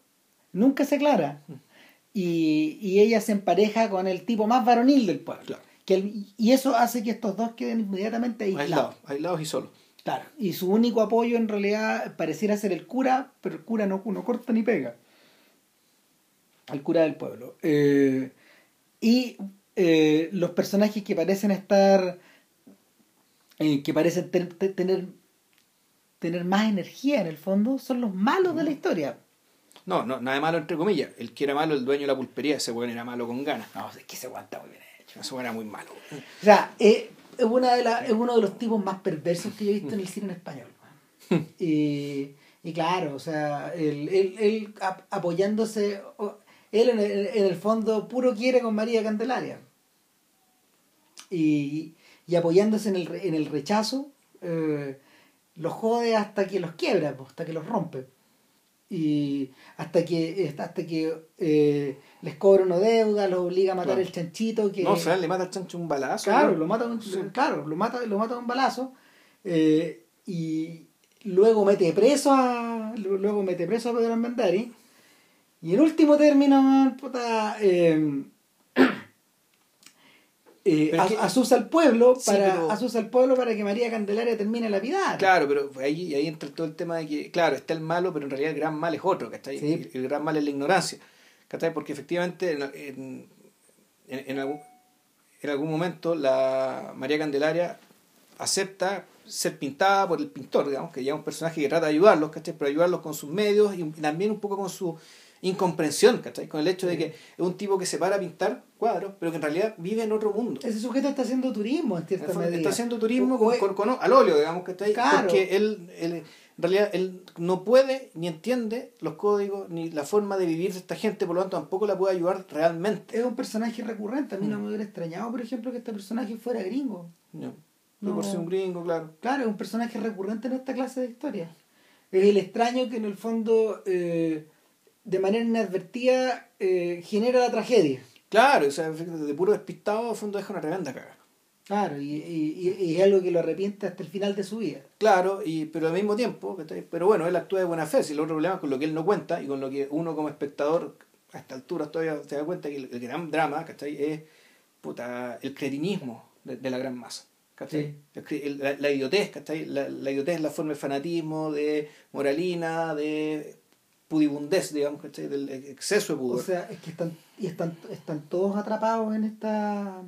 nunca se aclara. Mm. Y, y ella se empareja con el tipo más varonil del pueblo. Claro. Que el- y eso hace que estos dos queden inmediatamente aislados. Aislados, aislados y solos. Claro. Y su único apoyo en realidad pareciera ser el cura, pero el cura no, no corta ni pega. El cura del pueblo. Eh, y eh, los personajes que parecen estar. Eh, que parecen ten- te- tener tener más energía en el fondo son los malos de la historia. No, no, nada de malo entre comillas. El que era malo, el dueño de la pulpería, ese weón era malo con ganas. No, es que se aguanta muy bien hecho. Weón era muy malo. O sea, eh, es, una de la- es uno de los tipos más perversos que yo he visto en el cine en español. Y, y claro, o sea, él, él, él ap- apoyándose, él en el, en el fondo puro quiere con María Candelaria. Y, y apoyándose en el, en el rechazo, eh, los jode hasta que los quiebra, hasta que los rompe. Y hasta que, hasta que eh, les cobra una deuda, los obliga a matar Claro. el chanchito. Que, No, o sea, le mata al chancho un balazo. Claro, lo mata, un- Sí. claro, lo mata, lo mata un balazo eh, y luego mete preso a luego mete preso a Pedro Almendari y en último término puta, eh, eh, asusa al pueblo Sí, para pero- asusa al pueblo para que María Candelaria termine la piedad Claro, pero ahí, ahí entra todo el tema de que, claro, está el malo, pero en realidad el gran mal es otro, ¿cachai? Sí. El, el gran mal es la ignorancia, ¿cachai? Porque efectivamente en, en, en- en algún, en algún momento la María Candelaria acepta ser pintada por el pintor, digamos, que ya es un personaje que trata de ayudarlos, ¿cachai? Pero ayudarlos con sus medios y también un poco con su incomprensión, ¿cachai? Con el hecho de que es un tipo que se para a pintar cuadros, pero que en realidad vive en otro mundo. ese sujeto está haciendo turismo en cierta medida Está haciendo turismo con, o- con- con- al óleo, digamos que está ahí. Claro. Porque él, él, en realidad, él no puede ni entiende los códigos ni la forma de vivir de esta gente, por lo tanto, tampoco la puede ayudar realmente. es un personaje recurrente a mí no Mm. me hubiera extrañado por ejemplo que este personaje fuera gringo No. No. Por ser un gringo, claro. Claro, es un personaje recurrente en esta clase de historias. Es el extraño que en el fondo, eh, de manera inadvertida, eh, genera la tragedia. Claro, o sea, de puro despistado, a fondo deja una tremenda caga. Claro, y, y- y es algo que lo arrepiente hasta el final de su vida. Claro, y, pero al mismo tiempo, pero bueno, él actúa de buena fe, si el otro problema es con lo que él no cuenta y con lo que uno como espectador a esta altura todavía se da cuenta que el, el gran drama, ¿cachai? Es puta, el cretinismo de, de la gran masa. ¿cachai? Sí. El la, la idiotez, ¿cachai? La, la idiotez es la forma de fanatismo, de moralina, de pudibundez, digamos, ¿cachai? Del exceso de pudor. O sea, es que están, y están, están todos atrapados en esta.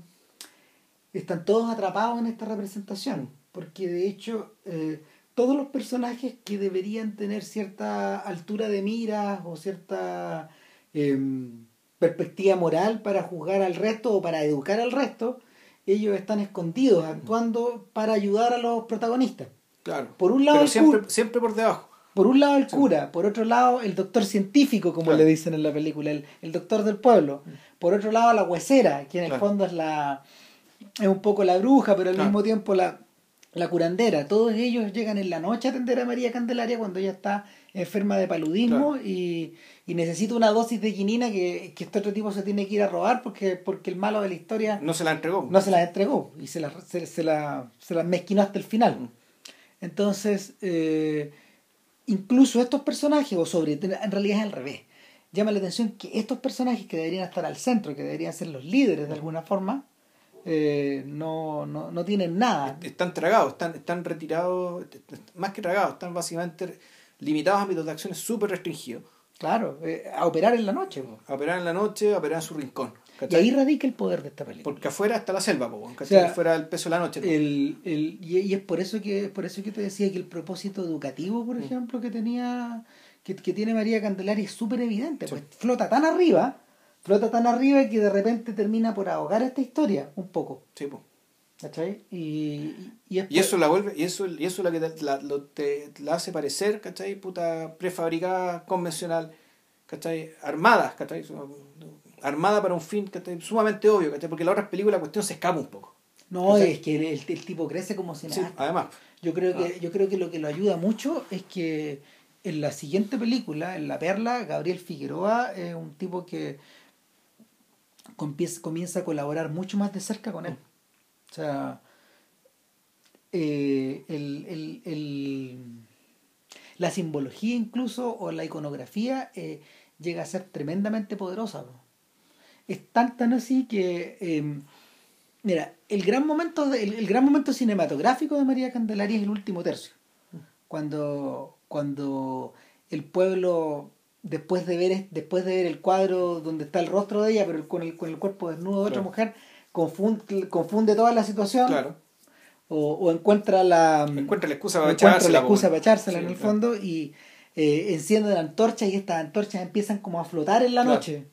Están todos atrapados en esta representación. Porque de hecho, eh, todos los personajes que deberían tener cierta altura de miras o cierta em, perspectiva moral para juzgar al resto o para educar al resto, ellos están escondidos, actuando para ayudar a los protagonistas. claro. por un lado Pero siempre por debajo. Por un lado el cura, por otro lado el doctor científico, como Claro. le dicen en la película, el, el doctor del pueblo. Por otro lado la huesera, que en el Claro. fondo es la es un poco la bruja, pero al Claro. mismo tiempo la, la curandera, todos ellos llegan en la noche a atender a María Candelaria cuando ella está enferma de paludismo y, y necesita una dosis de quinina que, que este otro tipo se tiene que ir a robar porque, porque el malo de la historia No se la entregó. no se las entregó y se las se, se la, se las mezquinó hasta el final. Entonces, eh, incluso estos personajes, o sobre, en realidad es al revés, llama la atención que estos personajes que deberían estar al centro, que deberían ser los líderes de alguna forma, eh, no, no, no tienen nada. Están tragados, están, están retirados, más que tragados, están básicamente limitados a ámbitos de acciones súper restringidos. Claro, eh, a operar en la noche. po. A operar en la noche, a operar en su rincón. Y ahí radica el poder de esta película. Porque afuera está la selva, po. O sea, afuera el peso de la noche. ¿no? El, el, y, y es por eso que es por eso que te decía que el propósito educativo, por ejemplo, que tenía que, que tiene María Candelaria es súper evidente, pues flota tan arriba, flota tan arriba que de repente termina por ahogar esta historia un poco, Sí, po. ¿cachai? Y, y, Y eso la vuelve, y eso, y eso es lo que te, la, lo- te- la hace parecer, ¿cachai? Puta prefabricada, convencional, ¿cachai? Armada, ¿cachai? Armada para un fin. Sumamente obvio. Porque en las otras películas la cuestión se escapa un poco. no ¿cachai? es que el, el- el tipo crece como Sí, cineasta. además. Yo creo que Ah. yo creo que lo que lo ayuda mucho es que en la siguiente película, en La Perla, Gabriel Figueroa es un tipo que comienza, comienza a colaborar mucho más de cerca con él. O sea, eh, el, el- el- la simbología incluso o la iconografía eh, llega a ser tremendamente poderosa. ¿no? Es tan tan así que eh, Mira, el gran momento de- el, el gran momento cinematográfico de María Candelaria es el último tercio. Cuando, cuando el pueblo, después de ver después de ver el cuadro donde está el rostro de ella, pero con el, con el cuerpo desnudo de otra Claro. mujer, confunde, confunde toda la situación Claro. o, o encuentra la Encuentra la excusa para encuentra echársela, la excusa po. para echársela Sí, en el claro. fondo y eh, enciende la antorcha y estas antorchas empiezan como a flotar en la noche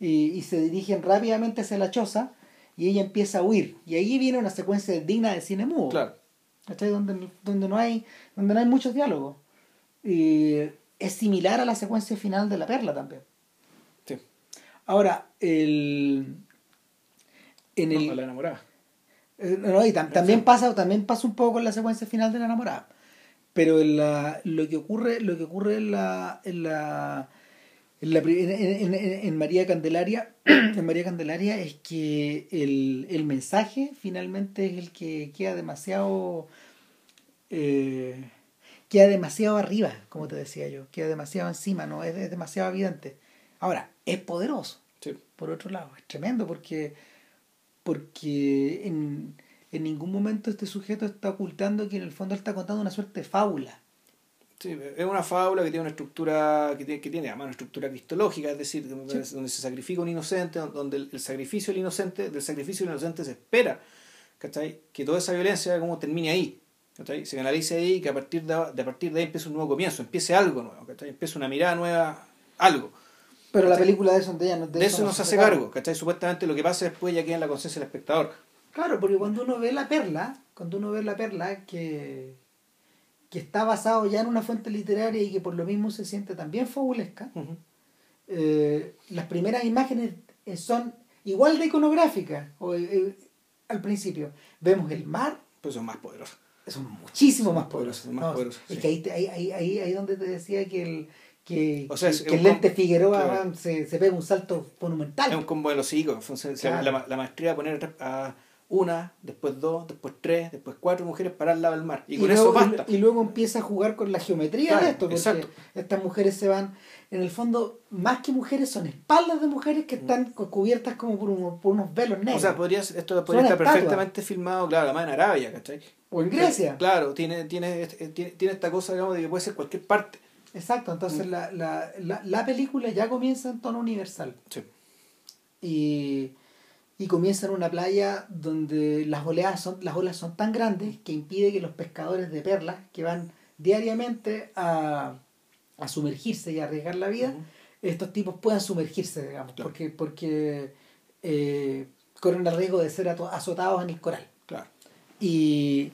y, y se dirigen rápidamente hacia la choza y ella empieza a huir. Y ahí viene una secuencia digna de cine mudo. Claro. donde, donde no hay donde no hay muchos diálogos. Y es similar a la secuencia final de la perla también. Sí. ahora el en el No, la enamorada. eh, no, y tam- también pasa también pasa un poco con la secuencia final de la enamorada. Pero en la, lo que ocurre lo que ocurre en la en la en, la pri- en, en- en- en María Candelaria en María Candelaria es que el, el mensaje finalmente es el que queda demasiado eh, queda demasiado arriba como te decía yo queda demasiado encima no es, es demasiado evidente ahora es poderoso Sí. por otro lado. Es tremendo porque, porque en, en ningún momento este sujeto está ocultando que en el fondo él está contando una suerte de fábula. Sí, es una fábula que tiene una estructura, que tiene, que tiene además una estructura cristológica, es decir, donde, donde se sacrifica un inocente, donde el, el sacrificio del inocente, del sacrificio del inocente se espera, ¿cachai? Que toda esa violencia como termine ahí, ¿cachai? Se canalice ahí y que a partir de, de a partir de ahí empiece un nuevo comienzo, empiece algo nuevo, ¿cachai? Empiece una mirada nueva, algo. Pero la película de eso, de ella no, De, eso no se hace cargo, ¿cachai? Supuestamente lo que pasa después ya queda en la conciencia del espectador. Claro, porque cuando uno ve la perla, cuando uno ve la perla que, que está basado ya en una fuente literaria y que por lo mismo se siente también fabulesca, Ujú. eh, las primeras imágenes son igual de iconográficas o, eh, al principio. Vemos el mar, Pues son más poderosos. son muchísimo más poderosos. Poderosos, más No, poderosos, Es sí. que ahí, ahí, ahí, ahí, ahí donde te decía que el que, O sea, que- es que el lente Figueroa claro. se, se pega un salto monumental. Es un combo de los hijos. La, la maestría de poner a una, después dos, después tres, después cuatro mujeres para al lado del mar. Y, con luego, eso basta. y luego empieza a jugar con la geometría Claro, de esto, porque exacto. estas mujeres se van, en el fondo, más que mujeres, son espaldas de mujeres que están cu- cubiertas como por, unos- por unos velos negros. O sea, podría, esto podría estar perfectamente filmado, claro, además en Arabia, ¿cachai? o en Grecia. Claro, tiene, tiene, este- tiene, tiene esta cosa, digamos, de que puede ser cualquier parte. Exacto, Mm. entonces la, la, la, la película ya comienza en tono universal. Sí. y, y comienza en una playa donde las oleadas son, las olas son tan grandes que impide que los pescadores de perlas que van diariamente a, a sumergirse y a arriesgar la vida, estos tipos puedan sumergirse, digamos, Claro. porque, porque eh, corren el riesgo de ser azotados en el coral. Claro. Y,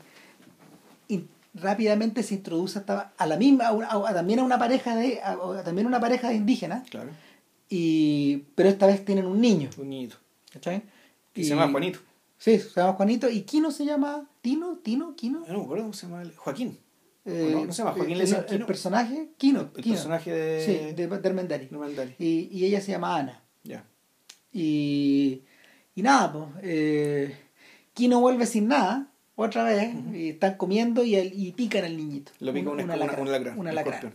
y rápidamente se introduce hasta a la misma, a también a una pareja de, también una pareja de indígenas, Claro. y, pero esta vez tienen un niño. Un niñito. ¿Cachai? Y- se llama Juanito. Sí, se llama Juanito. ¿Y Quino se llama Tino? ¿Tino? ¿Quino? No me acuerdo cómo se llama. Joaquín. Eh, no, no se llama Joaquín, le el, personaje, Quino. El personaje de. Sí, de, Armendari. Y, y ella se llama Ana. Ya. Y, y nada, pues. Eh, Kino vuelve sin nada, otra vez, y están comiendo y, el- y pican al niñito. Lo pica un- una- un alacrán, un un alacrán. escorpión.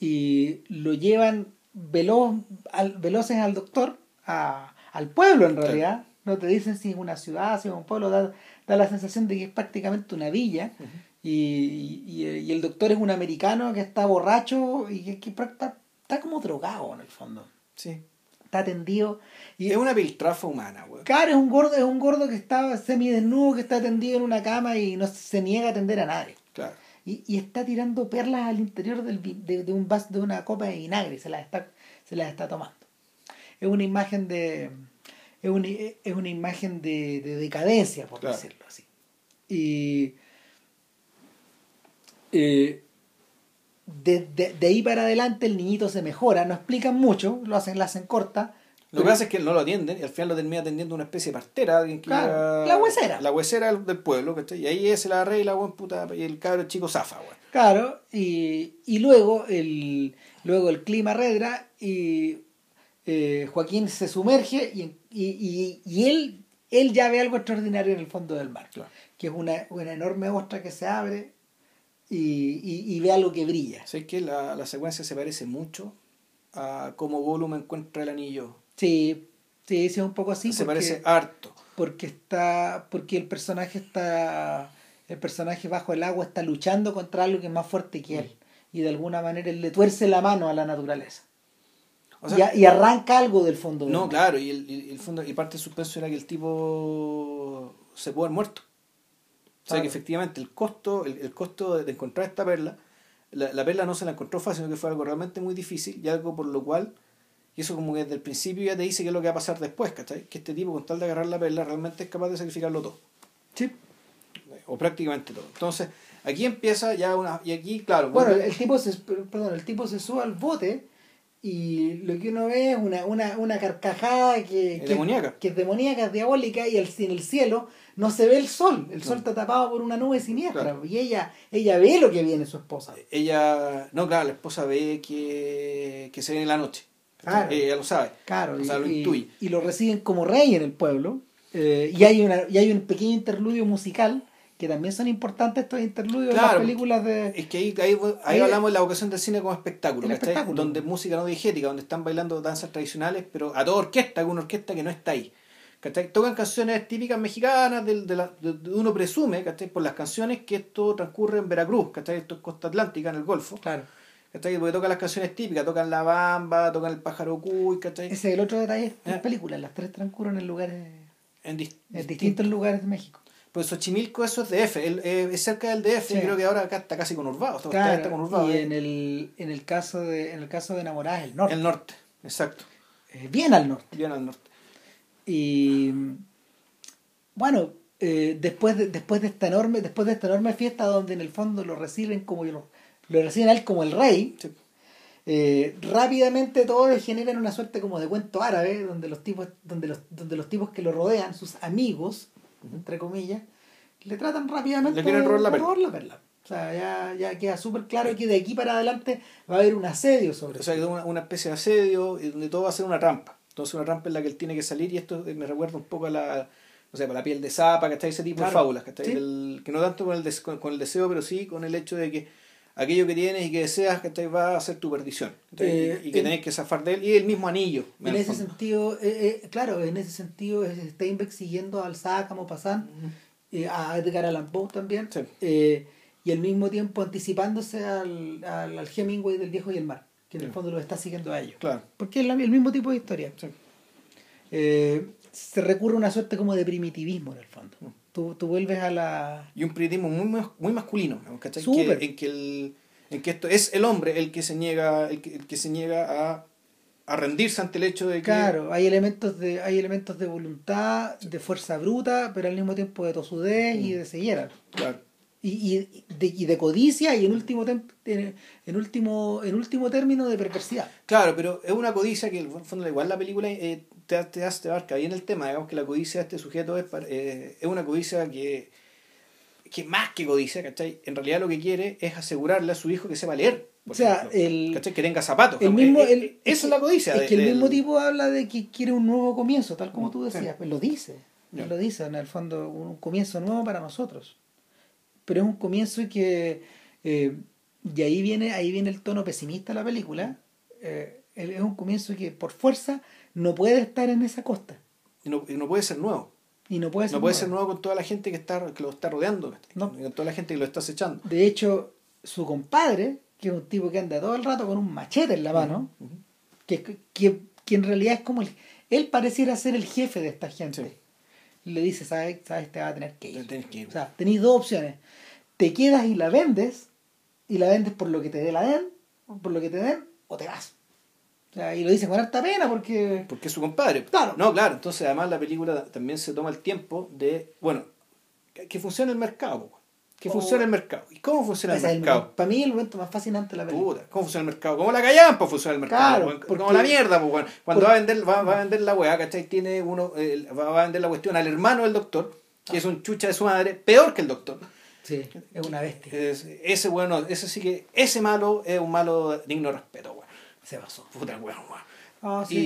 Y lo llevan veloz, al, veloces al doctor, a- al pueblo en realidad. No te dicen si es una ciudad, si es un pueblo, da, da la sensación de que es prácticamente una villa. y, y- y el doctor es un americano que está borracho y que, que está, está como drogado en el fondo. Sí. Está tendido. Y Es una piltrafa humana, weón. Claro, es un gordo, es un gordo que está semidesnudo, que está tendido en una cama y no se niega a atender a nadie. Claro. Y, y está tirando perlas al interior del, de, de un vaso, de una copa de vinagre, se las está, se las está tomando. Es una imagen de. Es una, es una imagen de, de decadencia, por Claro. decirlo así. Y. eh, de, de- de ahí para adelante el niñito se mejora, no explican mucho, lo hacen, la hacen corta. Lo que pasa es que no lo atienden y al final lo termina atendiendo una especie de partera, alguien que Claro, la huesera. La huesera del pueblo, ¿cachai? Y ahí se la arregla, weón, puta, y el cabro chico zafa, weón. Claro, y, y luego el luego el clima redra y eh, Joaquín se sumerge y, y, y, y él, él ya ve algo extraordinario en el fondo del mar, Claro. que es una, una enorme ostra que se abre y, ve algo que brilla. ¿Sabes que la, la secuencia se parece mucho a cómo Gollum encuentra el anillo? Sí, sí, sí, es un poco así. se porque- parece harto. porque está porque el personaje está el personaje bajo el agua está luchando contra algo que es más fuerte que él y de alguna manera él le tuerce la mano a la naturaleza O y, sea, a- y arranca algo del fondo no, claro, y el, y el fondo, y parte del suspenso era que el tipo se pudo haber muerto. O sea Claro. que efectivamente el costo, el, el costo de encontrar esta perla, la, la perla no se la encontró fácil, sino que fue algo realmente muy difícil y algo por lo cual, y eso como que desde el principio ya te dice qué es lo que va a pasar después, ¿cachai? Que este tipo con tal de agarrar la perla realmente es capaz de sacrificarlo todo. Sí. O prácticamente todo. Entonces, aquí empieza ya una. Y aquí, claro. bueno vuelve- el tipo se perdón el tipo se sube al bote y lo que uno ve es una, una, una carcajada que, Es que, demoníaca. que es demoníaca, es diabólica y el, en el cielo no se ve el sol, el sol está tapado por una nube siniestra Claro. y ella, ella ve lo que viene su esposa. ella. No, claro, la esposa ve que, que se viene la noche. Claro. Ella lo sabe. Claro, O sea, lo y, intuye. y lo reciben como rey en el pueblo. eh, y, hay una, y hay un pequeño interludio musical, que también son importantes estos interludios Claro. las películas de... Es que ahí, ahí, ahí hablamos de la vocación del cine como espectáculo, espectáculo. Donde música no diegética, donde están bailando danzas tradicionales, pero a toda orquesta, con una orquesta que no está ahí. ¿cachai? Tocan canciones típicas mexicanas, del- de, la- de- de uno presume, ¿cachai? por las canciones, que esto transcurre en Veracruz, ¿cachai? esto es costa atlántica, en el Golfo. Claro. ¿cachai? Porque tocan las canciones típicas, tocan la bamba, tocan el pájaro cuy, ¿cachai? Ese es el otro detalle de las Eh. películas. Las tres transcurren en lugares... En, dis- En distintos lugares de México. Pues Xochimilco eso es DF, el- eh, es cerca del DF, Sí. y creo que ahora acá está casi conurbado, está, Claro, está conurbado. y en el, en el caso de en el caso de enamoradas el norte El norte, exacto, Eh, bien al norte bien al norte. y bueno eh, después de, después de esta enorme después de esta enorme fiesta donde en el fondo lo reciben como lo, lo reciben a él como el rey Sí. eh, rápidamente todo genera una suerte como de cuento árabe donde los tipos donde los donde los tipos que lo rodean sus amigos entre comillas le tratan rápidamente Le quieren de- robar la perla. la perla. o sea ya, ya queda súper claro que de aquí para adelante va a haber un asedio sobre O sea, que una, una especie de asedio y donde todo va a ser una trampa. Entonces una trampa en la que él tiene que salir y esto me recuerda un poco a la, no sé, a la piel de zapa, que está ese tipo Claro. de fábulas, ¿cachai? Sí. El- que no tanto con el, des- con, con el deseo, pero sí con el hecho de que aquello que tienes y que deseas, ¿cachai? Va a ser tu perdición. Eh, y que en- tenés que zafar de él y el mismo anillo. En el ese sentido, eh, eh, claro, en ese sentido es Steinbeck siguiendo al Sácamo Pasán, eh, a Edgar Allan Poe también, Sí. y al mismo tiempo anticipándose al, al, al Hemingway del Viejo y el Mar, que en el fondo lo está siguiendo a ellos. Claro. Porque es la- el mismo tipo de historia. Sí. Se recurre a una suerte como de primitivismo en el fondo. Mm. Tú, tú vuelves a la... Y un primitismo muy, muy masculino, ¿no? ¿cachai? Súper. Que, en, que el, en que esto es el hombre el que se niega, el que, el que se niega a, a rendirse ante el hecho de que Claro, hay elementos de hay elementos de voluntad, de fuerza bruta, pero al mismo tiempo de tosudez y de ceguera. Claro. y, y, de, y de codicia y en último tem- en, en último en último término de perversidad Claro, pero es una codicia que en el fondo igual la película eh, te, te, te abarca bien el tema, digamos que la codicia de este sujeto es, para- eh, es una codicia que, que más que codicia, ¿cachai? En realidad lo que quiere es asegurarle a su hijo que sepa leer. O sea, el- ¿cachai? Que tenga zapatos. El mismo, Eh, eh, el- eso es la codicia. Es de- que el del- mismo tipo habla de que quiere un nuevo comienzo, tal como tú decías. Sí. Pues lo dice. Lo dice, en el fondo, un comienzo nuevo para nosotros. Pero es un comienzo que. eh, y ahí viene, ahí viene el tono pesimista de la película. eh, es un comienzo que por fuerza no puede estar en esa costa. y no, y no puede ser nuevo. Y no puede ser. No puede nuevo. ser nuevo con toda la gente que, está, que lo está rodeando. No. Y con toda la gente que lo está acechando. De hecho, su compadre, que es un tipo que anda todo el rato con un machete en la mano, que, que, que en realidad es como el, él pareciera ser el jefe de esta gente. Sí. Le dice, ¿sabes? ¿sabes? Te va a tener que ir. Tenés que ir. O sea, tenéis dos opciones. Te quedas y la vendes, y la vendes por lo que te dé la den, por lo que te den, o te vas. O sea, y lo dice con harta pena porque... Porque es su compadre. Claro. No, claro. Entonces, además, la película también se toma el tiempo de. Bueno, que, funcione el mercado. Que Oh. funcione el mercado. ¿Y cómo funciona el mercado? para mí el momento más fascinante de la película. Puta, ¿cómo funciona el mercado? ¿Cómo la callampa funciona el mercado? Claro, porque- Como la mierda, pues. Cuando va, a vender, va, va a vender la weá, ¿cachai? Tiene uno, eh, va, a vender la cuestión al hermano del doctor, que es un chucha de su madre, peor que el doctor. Sí, es una bestia. Es- ese bueno, ese sí que, ese malo es un malo digno de respeto, weón. Se basó. Puta weón, weón. Ah, sí.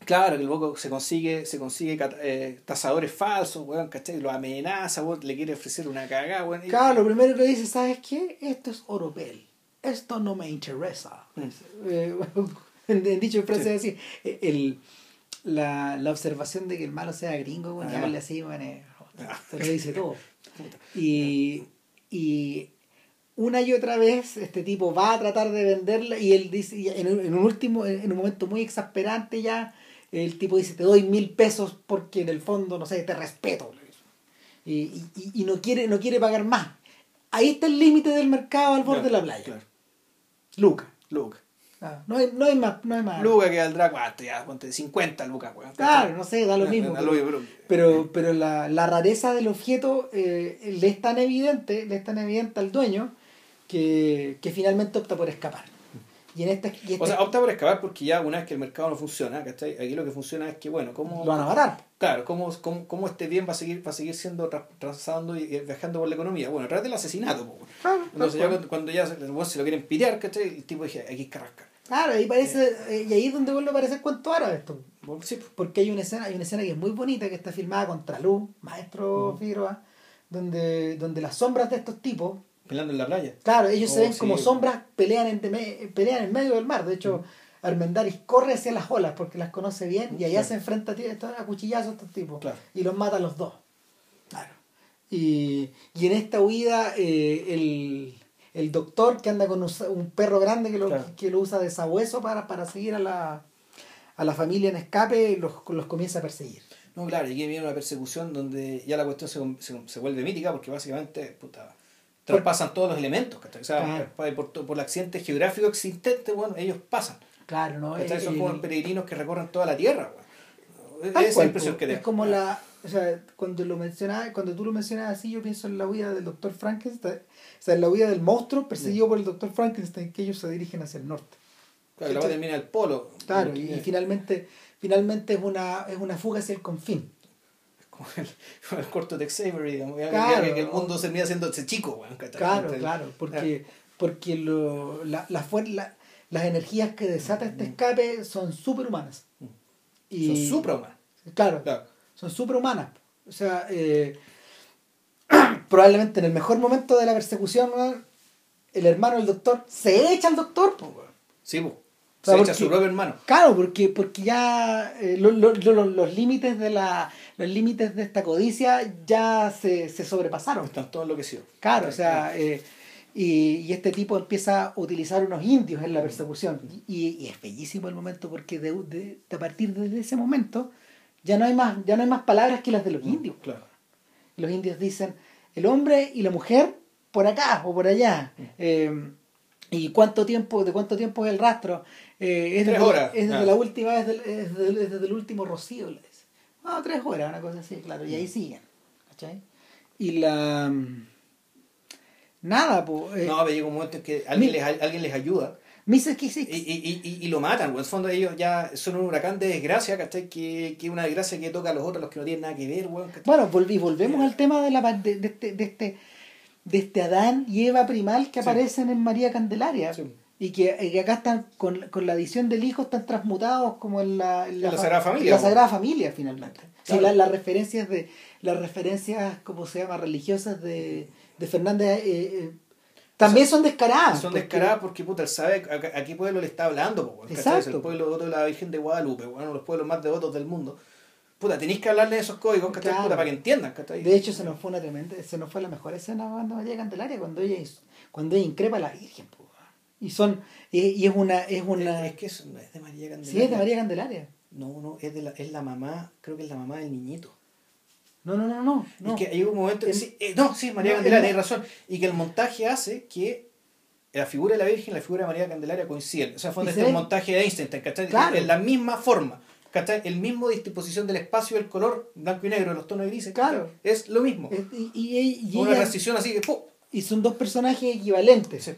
Y claro, que el loco se consigue, se consigue eh, tasadores falsos, weón, ¿cachai? Lo amenaza, weón, le quiere ofrecer una cagada, weón. y- Claro, lo primero que dice, ¿sabes qué? Esto es oropel. Esto no me interesa. Mm. Eh, en, en dicho frase así, eh, el, la, la observación de que el malo sea gringo, bueno, y Ah. hable así, bueno, eh, Ah. lo dice todo. Puta. Y, y una y otra vez este tipo va a tratar de venderla y él dice, y en, un- último, en un momento muy exasperante ya, el tipo dice, te doy mil pesos porque en el fondo, no sé, te respeto. Y, y, y no, quiere, no quiere pagar más. Ahí está el límite del mercado al borde de la playa. Claro. Luca. Luca. Ah, no, hay, no hay más. No hay más. Luca que valdrá, ¿cuánto? Ya, ponte 50 lucas, weón. Claro, no sé, da lo Da- mismo. da pero- pero- Pero, pero la, la rareza del objeto eh, le es tan evidente, le es tan evidente al dueño que, que finalmente opta por escapar. Y en esta, y O sea, opta por excavar porque ya una vez que el mercado no funciona, ¿cachai? Aquí lo que funciona es que, bueno, ¿cómo, lo van a matar. claro, cómo, cómo, cómo este bien va a seguir, va a seguir siendo tra- transando y viajando por la economía? Bueno, a través del asesinato. Claro, Entonces ya cuando, ya weón se lo quieren pitear, ¿cachai? El tipo dice, aquí es carrasca. Claro, ahí parece, eh, y ahí es donde vuelve a parecer cuento árabe esto. Bueno, sí, po. Porque hay una escena, hay una escena que es muy bonita, que está filmada contra luz, maestro Figueroa, donde, donde las sombras de estos tipos, peleando en la playa. claro, ellos se Oh, ven como sombras, pelean en, pelean en medio del mar. De hecho, Armendaris corre hacia las olas porque las conoce bien y allá Claro. se enfrenta a, a cuchillazos a estos tipos. Claro. Y los mata a los dos. Claro. Y, y en esta huida, eh, el, el doctor que anda con un perro grande que lo, Claro. que lo usa de sabueso para, para seguir a la, a la familia en escape, los, los comienza a perseguir. No, claro, y aquí viene una persecución donde ya la cuestión se, se, se vuelve mítica porque básicamente, puta, traspasan todos los elementos. O sea, Claro. por, por, el accidente geográfico existente, bueno, ellos pasan. Claro, ¿no? Eh, Son eh, como peregrinos que recorren toda la tierra. Tal Esa es la impresión que te Es como la. O sea, cuando lo cuando tú lo mencionas así, yo pienso en la huida del doctor Frankenstein. O sea, en la huida del monstruo perseguido por el doctor Frankenstein, que ellos se dirigen hacia el norte. Claro, la va a terminar el polo. Claro, y, y y finalmente, finalmente es una, es una fuga hacia el confín. Como el, como el corto de Xavier, digamos, que- Claro. que, que el mundo se termina haciéndose chico. Claro, Entonces, claro, porque, porque lo, la, la la- las energías que desata este escape son superhumanas. Y, Son suprahumanos. Claro, Claro. son superhumanas. O sea, eh, probablemente en el mejor momento de la persecución, weón, el hermano del doctor se echa al doctor. po, weón. Sí, pues. O sea, Se echa a porque- su propio hermano. Claro, porque, porque ya eh, lo- lo- lo- los límites de la los límites de esta codicia ya se, se sobrepasaron. Están todos enloquecidos. Claro, o sea, eh, y, y este tipo empieza a utilizar unos indios en la persecución. Y, y es bellísimo el momento porque de, de- de a partir de ese momento ya no hay más, ya no hay más palabras que las de los indios. Claro. Los indios dicen el hombre y la mujer por acá o por allá. Eh, ¿Y cuánto tiempo, de cuánto tiempo es el rastro? Eh, es Tres desde, horas. Es desde Ah. la última, es, del- es desde, es desde el último rocío, dice. Ah, tres horas, una cosa así, claro. Y ahí siguen. ¿Cachai? Y la. mm, Nada, pues. No, pero llega un momento en que alguien, les, alguien les ayuda. Mrs. K6. Y, y, y, y lo matan, weón. En el fondo ellos ya son un huracán de desgracia, ¿cachai? Que que una desgracia que toca a los otros, los que no tienen nada que ver, weón. Bueno, volv- y volvemos al tema de, la, de, de este, de, este, de este Adán y Eva primal que Sí. aparecen en María Candelaria. Sí. Y que, y que acá están, con, con la adición del hijo, están transmutados como en la, en la fa- Sagrada Familia, La. Sagrada Familia, finalmente. Sí, Claro. la- las referencias de las referencias, ¿cómo se llama? Religiosas de, de Fernández eh, eh, también son descaradas. Son porque- descaradas porque, puta, él sabe a, a- qué pueblo le está hablando, po. Exacto. El pueblo devoto de la Virgen de Guadalupe, uno de los pueblos más devotos del mundo. Puta, tenéis que hablarle de esos códigos, ¿cachai? Claro. Puta, para que entiendan, ¿cachai? De hecho, se nos fue una tremenda, se nos fue la mejor escena cuando María Candelaria, cuando ella, cuando ella increpa a la Virgen. po. Y son, y, y es una, es una, Es que no es de María Candelaria. sí, es de María Candelaria. No, no, es, de la, es la mamá, creo que es la mamá del niñito. No, no, no, no. no. Es que hay un momento. En- sí, eh, no, sí, María no, Candelaria, en- tienes razón. Y que el montaje hace que la figura de la Virgen y la figura de María Candelaria coinciden. O sea, fue este el montaje de Einstein, ¿cachai? Claro. En la misma forma. ¿cachai? El mismo disposición del espacio el color blanco y negro, los tonos grises. Claro. Es lo mismo. Es- y, y- y Una ella- transición así que. ¡pum! y son dos personajes equivalentes. Sí.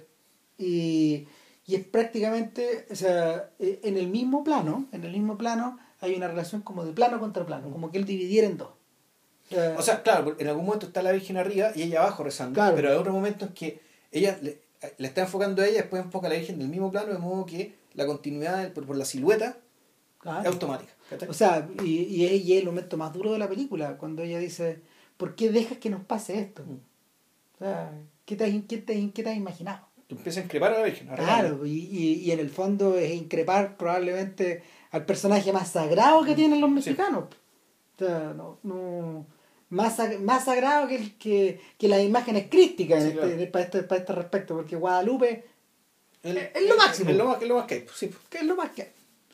Y, y es prácticamente, o sea, eh, en el mismo plano, en el mismo plano hay una relación como de plano contra plano, como que él dividiera en dos. O sea, O sea, claro, en algún momento está la Virgen arriba y ella abajo rezando. Claro. Pero hay otro momento en que ella le, le está enfocando a ella, después enfoca a la Virgen del mismo plano, de modo que la continuidad por, por la silueta es automática. O sea, y, y, es, y es el momento más duro de la película, cuando ella dice, ¿por qué dejas que nos pase esto? Mm. O sea, ¿qué te, qué te- qué te has imaginado? Tú empiezas a increpar a la Virgen. a. Claro, y, y, y en el fondo es increpar probablemente al personaje más sagrado que tienen los mexicanos. O sea, no, no, más, más sagrado que, el, que, que las imágenes crísticas en Sí, este- claro. para, este, para este respecto, porque Guadalupe El- es lo máximo. Es lo más, es lo más que hay. pues, sí, pues. que es lo más que hay.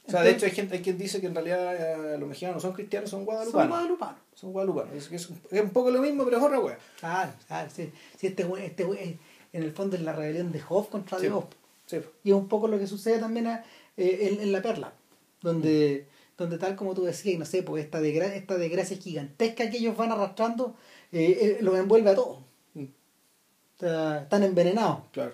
O sea, de hecho hay gente hay quien dice que en realidad eh, los mexicanos no son cristianos, son son guadalupanos. guadalupanos. Son guadalupanos. Es, es, un- es poco lo mismo, pero es otra wea. Claro, claro, sí. Sí, este, este, en el fondo es la rebelión de Job contra Sí. Dios. Sí. Y es un poco lo que sucede también a- eh, en, en La Perla, donde, donde tal como tú decías, no sé, pues esta, desgra- esta desgracia gigantesca que ellos van arrastrando eh, eh, los envuelve a todos. Mm. Están envenenados. Claro.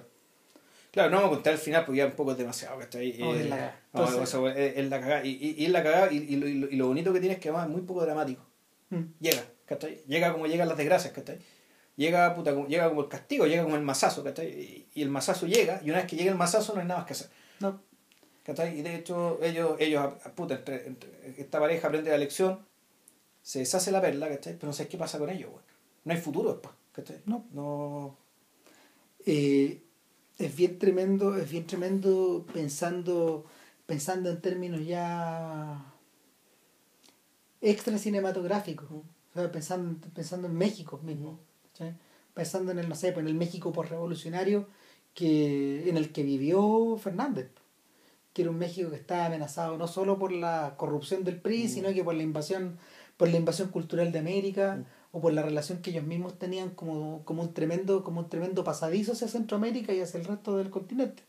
Claro, no vamos a contar el final porque ya un poco es demasiado, ¿cachai? No, Eh, es la cagada. no, es, la cagada. Y, y, y es la cagada y, y y lo- y lo bonito que tiene es que además es muy poco dramático. Mm. Llega, ¿cachai? Llega como llegan las desgracias, ¿cachai? Llega, puta, como, llega como el castigo, llega como el mazazo, ¿cachai? Y, el mazazo llega, y una vez que llega el mazazo no hay nada más que hacer. No, ¿Cachai? Y de hecho, ellos, ellos puta, entre, entre- esta pareja aprende la lección, se deshace la perla, ¿cachai? Pero no sé qué pasa con ellos, weón. No hay futuro después, ¿cachai? No. No. eh, es bien tremendo, es bien tremendo pensando, pensando en términos ya extra cinematográficos. O sea, pensando, pensando en México mismo. ¿Sí? Pensando en el, no sé, pues en el México postrevolucionario que, en el que vivió Fernández. Que era un México que estaba amenazado no solo por la corrupción del PRI, Mm. sino que por la invasión, por la invasión cultural de América, Mm. o por la relación que ellos mismos tenían como, como un tremendo, como un tremendo pasadizo hacia Centroamérica y hacia el resto del continente.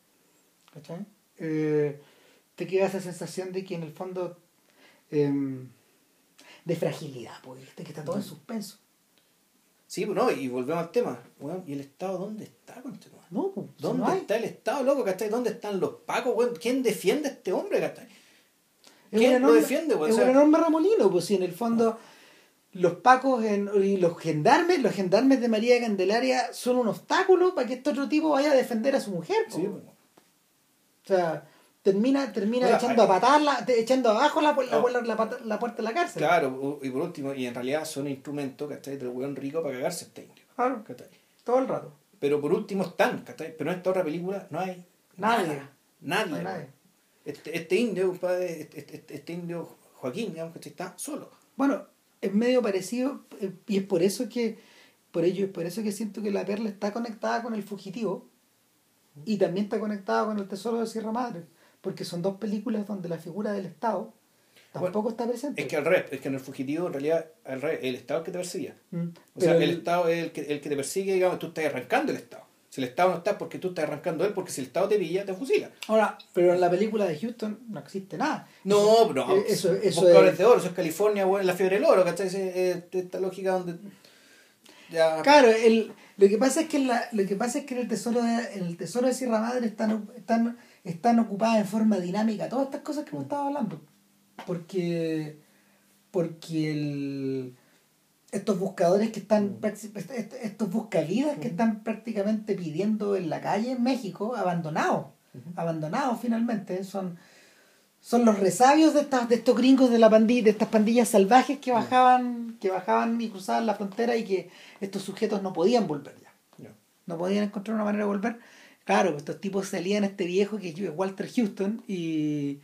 ¿Cachai? Eh, te queda esa sensación de que en el fondo em, de fragilidad, pues, que está todo en Mm. suspenso. Sí, pues no, y volvemos al tema. weón, ¿Y el Estado dónde está, conchetumare? No, pues, ¿Dónde no está el Estado, loco, cachai? ¿Dónde están los pacos, weón? ¿Quién defiende a este hombre, cachai? ¿Quién lo enorme- defiende, pues? Es O sea- un enorme remolino, pues si en el fondo los pacos en- y los gendarmes, los gendarmes de María de Candelaria son un obstáculo para que este otro tipo vaya a defender a su mujer. Sí, pues. O sea, termina, termina O sea, echando hay- a patar, la- echando abajo la, la, pu- la la puerta de la cárcel. Claro, y por último, y en realidad son instrumentos, ¿cachai? Del weón rico para cagarse este indio, Claro, ¿cachai? todo el rato. Pero por último están, ¿cachai? Pero en esta otra película no hay Nadie. nada, nadie. Nadie. Este, este indio, compadre, este, este, este indio Joaquín, digamos, que está solo. Bueno, es medio parecido eh, y es por eso que por ello es por eso que siento que la perla está conectada con el fugitivo y también está conectada con el tesoro de Sierra Madre, porque son dos películas donde la figura del Estado tampoco está presente. Es que al revés, es que en el fugitivo, en realidad, al revés, el Estado es el que te perseguía. Mm, O sea, el, el- Estado es el que, el que te persigue, digamos, tú estás arrancando el Estado. Si el Estado no está, es porque tú estás arrancando él, porque si el Estado te pilla, te fusila. Ahora, pero en la película de Houston no existe nada. No, no. Eh, eso- eso Buscadores es- de oro, eso es California, bueno, la fiebre del oro, ¿cachai? Eh, esta lógica donde. Ya. Claro, el, Lo que pasa es que en la, lo que pasa es que en el tesoro de, en el tesoro de Sierra Madre están, están, están ocupadas en forma dinámica todas estas cosas que hemos estado hablando. Porque porque el, estos buscadores que están est- estos buscavidas que están prácticamente pidiendo en la calle en México abandonados abandonados finalmente son son los resabios de estas de estos gringos de la pandilla de estas pandillas salvajes que bajaban que bajaban y cruzaban la frontera y que estos sujetos no podían volver Ya. no podían encontrar una manera de volver claro pues estos tipos salían este viejo que es Walter Houston y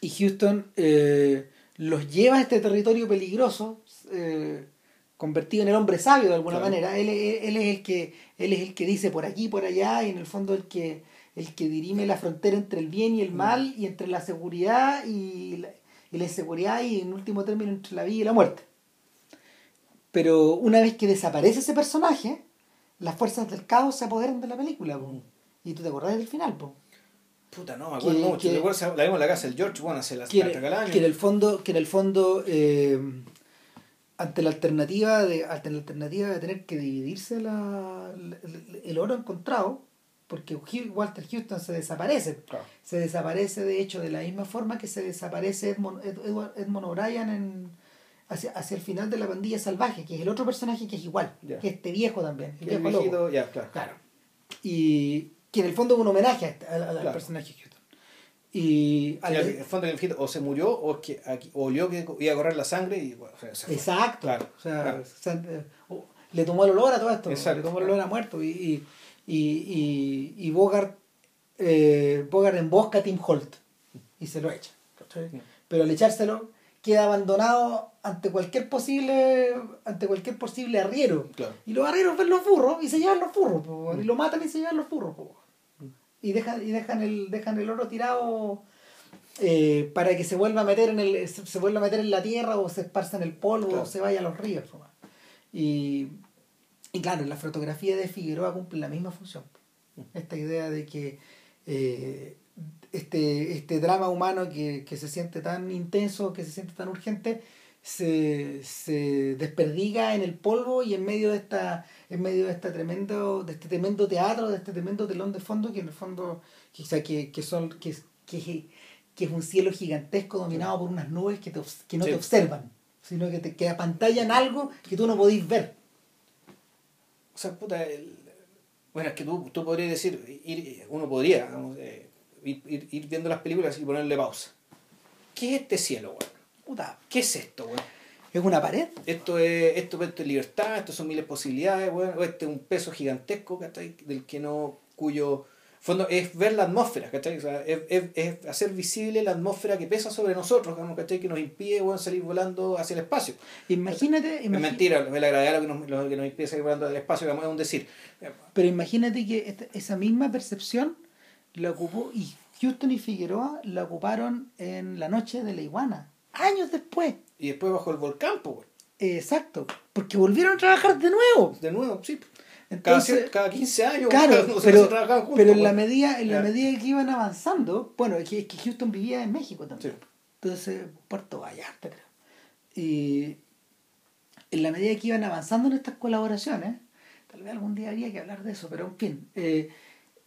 y Houston eh, los lleva a este territorio peligroso eh, convertido en el hombre sabio de alguna Claro. manera. Él, él- él es el que él es el que dice por aquí por allá y en el fondo el que el que dirime la frontera entre el bien y el mal y entre la seguridad y la, y la inseguridad y en último término entre la vida y la muerte. Pero una vez que desaparece ese personaje las fuerzas del caos se apoderan de la película po. y tú te acordás del final po. Puta, no, me acuerdo Que- mucho. que- Recuerdo, la vimos en la casa del George, bueno, hace las que, año. que en el fondo que en el fondo eh, ante la alternativa de ante la alternativa de tener que dividirse la, el, el oro encontrado porque Walter Houston se desaparece Claro. se desaparece de hecho de la misma forma que se desaparece Edmond, Ed- Edward- Edmond O'Brien en hacia, hacia el final de la pandilla salvaje que es el otro personaje que es igual que este viejo también el viejo claro. Claro. Y que en el fondo es un homenaje a este- al, al Claro. personaje Houston. Y al- el fondo, el o se murió o es que aquí, o olió que iba a correr la sangre y bueno, o sea, se fue. exacto. Claro, O sea, claro. o sea, eh, o- le tomó el olor a todo esto. Exacto. Le tomó el olor a muerto. Y, y, y, y, y Bogart, eh, Bogart embosca a Tim Holt y se lo echa. Pero al echárselo queda abandonado ante cualquier posible ante cualquier posible arriero. Claro. Y los arrieros ven los burros y se llevan los burros. po, Y lo matan y se llevan los burros. po. Y dejan, y dejan el, dejan el oro tirado eh, para que se vuelva a meter en el, se, se vuelva a meter en la tierra o se esparza en el polvo Claro. o se vaya a los ríos. po. Y, y claro, la fotografía de Figueroa cumple la misma función. Esta idea de que eh, este, este drama humano que, que se siente tan intenso, que se siente tan urgente, se, se desperdiga en el polvo y en medio de esta en medio de esta tremendo de este tremendo teatro de este tremendo telón de fondo que en el fondo sea, que, que son que, que, que es un cielo gigantesco dominado por unas nubes que, te que no Sí. te observan sino que te que apantallan algo que tú no podís ver O sea, puta, el- bueno, es que tú, tú podrías decir, ir, uno podría digamos, eh, ir, ir, ir viendo las películas y ponerle pausa. ¿Qué es este cielo, weón? Puta, ¿Qué es esto, weón? es una pared Esto es, esto, esto es libertad, esto son miles de posibilidades, weón, este es un peso gigantesco, ¿cachai? Del que no, cuyo fondo es ver la atmósfera, ¿cachai? O sea, es, es, es hacer visible la atmósfera que pesa sobre nosotros, ¿cachai? Que nos impide, weón, salir volando hacia el espacio. imagínate, Es imagi- mentira, la gravedad lo que nos, lo que nos impide salir volando del espacio, digamos, es un decir. pero imagínate que esta- esa misma percepción la ocupó y Houston y Figueroa la ocuparon en la noche de la iguana años después Y después bajo el volcán, pues, exacto porque volvieron a trabajar de nuevo De nuevo, sí. Cada, entonces cier- cada 15 años, Claro, cada- pero, juntos, pero en la medida en la medida que iban avanzando, bueno, es que, es que Houston vivía en México también. Sí. Entonces, Puerto Vallarta, creo. Y en la medida que iban avanzando en estas colaboraciones, tal vez algún día habría que hablar de eso, pero en fin, eh,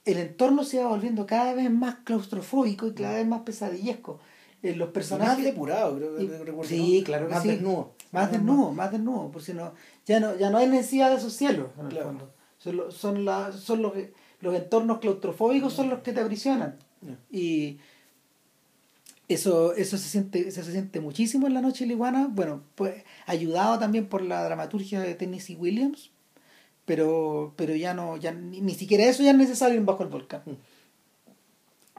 el entorno se iba volviendo cada vez más claustrofóbico y cada vez más pesadillesco. Eh, los personajes Más depurado, creo que y- recuerdo. sí, claro que Más sí. desnudo. Más desnudo, más desnudo, por si no, ya no, ya no hay necesidad de esos cielos, en el Claro. fondo. Son, son, la, son los, los entornos claustrofóbicos son los que te aprisionan. Y eso, eso se siente, eso se siente muchísimo en la noche de la iguana, bueno, pues ayudado también por la dramaturgia de Tennessee Williams, pero, pero ya no, ya ni, ni siquiera eso ya es necesario en Bajo el Volcán.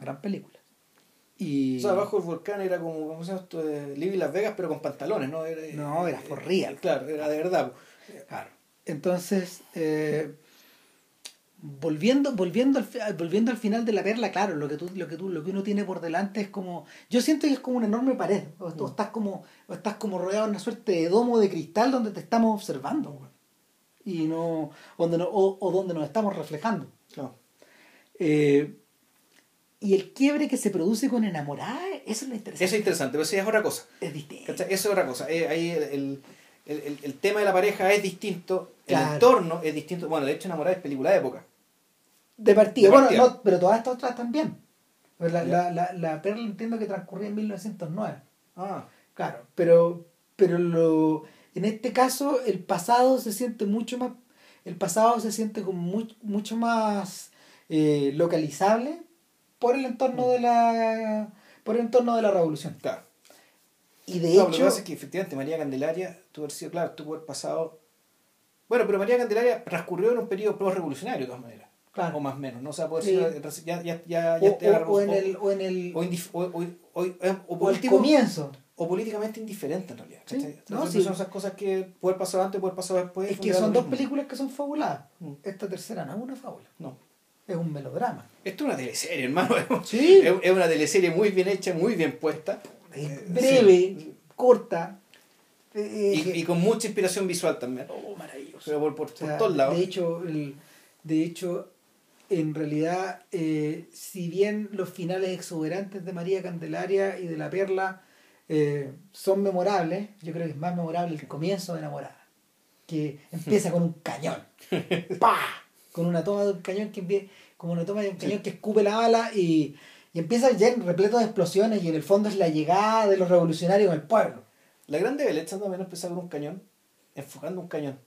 Gran película. Y O sea, bajo el volcán era como, ¿cómo se llama esto? De Libby Las Vegas, pero con pantalones, ¿no? Era, No, era for real. Claro, era de verdad. Claro. Entonces, eh, volviendo, volviendo, al, volviendo al final de la perla, claro, lo que tú, lo que tú, lo que uno tiene por delante es como, yo siento que es como una enorme pared, o, o estás como, o estás como rodeado de una suerte de domo de cristal donde te estamos observando, y no, donde no, o, o donde nos estamos reflejando. Eh, y el quiebre que se produce con enamorada, eso es lo interesante. Eso es interesante, pero eso es otra cosa. es distinto. ¿cachai? Eso es otra cosa. Eh, ahí el, el- el, tema de la pareja es distinto, Claro. el entorno es distinto. Bueno, de hecho, Enamorada es película de época. De partida. De bueno, partida. no, pero todas estas otras también. La, la, la, la Perla entiendo que transcurría en 1909. Ah, Claro, pero, pero lo, en este caso el pasado se siente mucho más, el pasado se siente como muy- mucho más eh, localizable por el entorno de la por el entorno de la revolución. claro. Y de No, lo que hecho, pasa es que efectivamente María Candelaria tuvo sido, claro, tuvo haber pasado. Bueno, pero María Candelaria transcurrió en un periodo pro-revolucionario de todas maneras. Claro. O más o menos, ¿no? O sea, puede Sí. ser. Ya, ya, ya, o, ya o- o en el o en el o, indif- o, o, o- o o por el último, comienzo. o políticamente indiferente en realidad. Sí, no, sí. Son esas cosas que puede pasar antes, puede pasar después. Es que son dos películas que son fabuladas. Mm. Esta tercera no es una fábula, No. Es un melodrama. Esto es una teleserie, hermano. Sí. Es, una teleserie muy bien hecha, muy bien puesta. Eh, Breve, sí. corta. eh, Y, y con mucha inspiración visual también. oh, maravilloso. Pero por, por, por O sea, todos lados. De hecho, el- de hecho en realidad, eh, si bien los finales exuberantes de María Candelaria y de La Perla eh, son memorables, yo creo que es más memorable el comienzo de Enamorada, que empieza con un cañón. ¡Pah! Con una toma de un cañón que como una toma de un cañón que escupe la bala y, y empieza ya repleto de explosiones y en el fondo es la llegada de los revolucionarios al pueblo. La grande belleza también empezaba con un cañón, enfocando un cañón.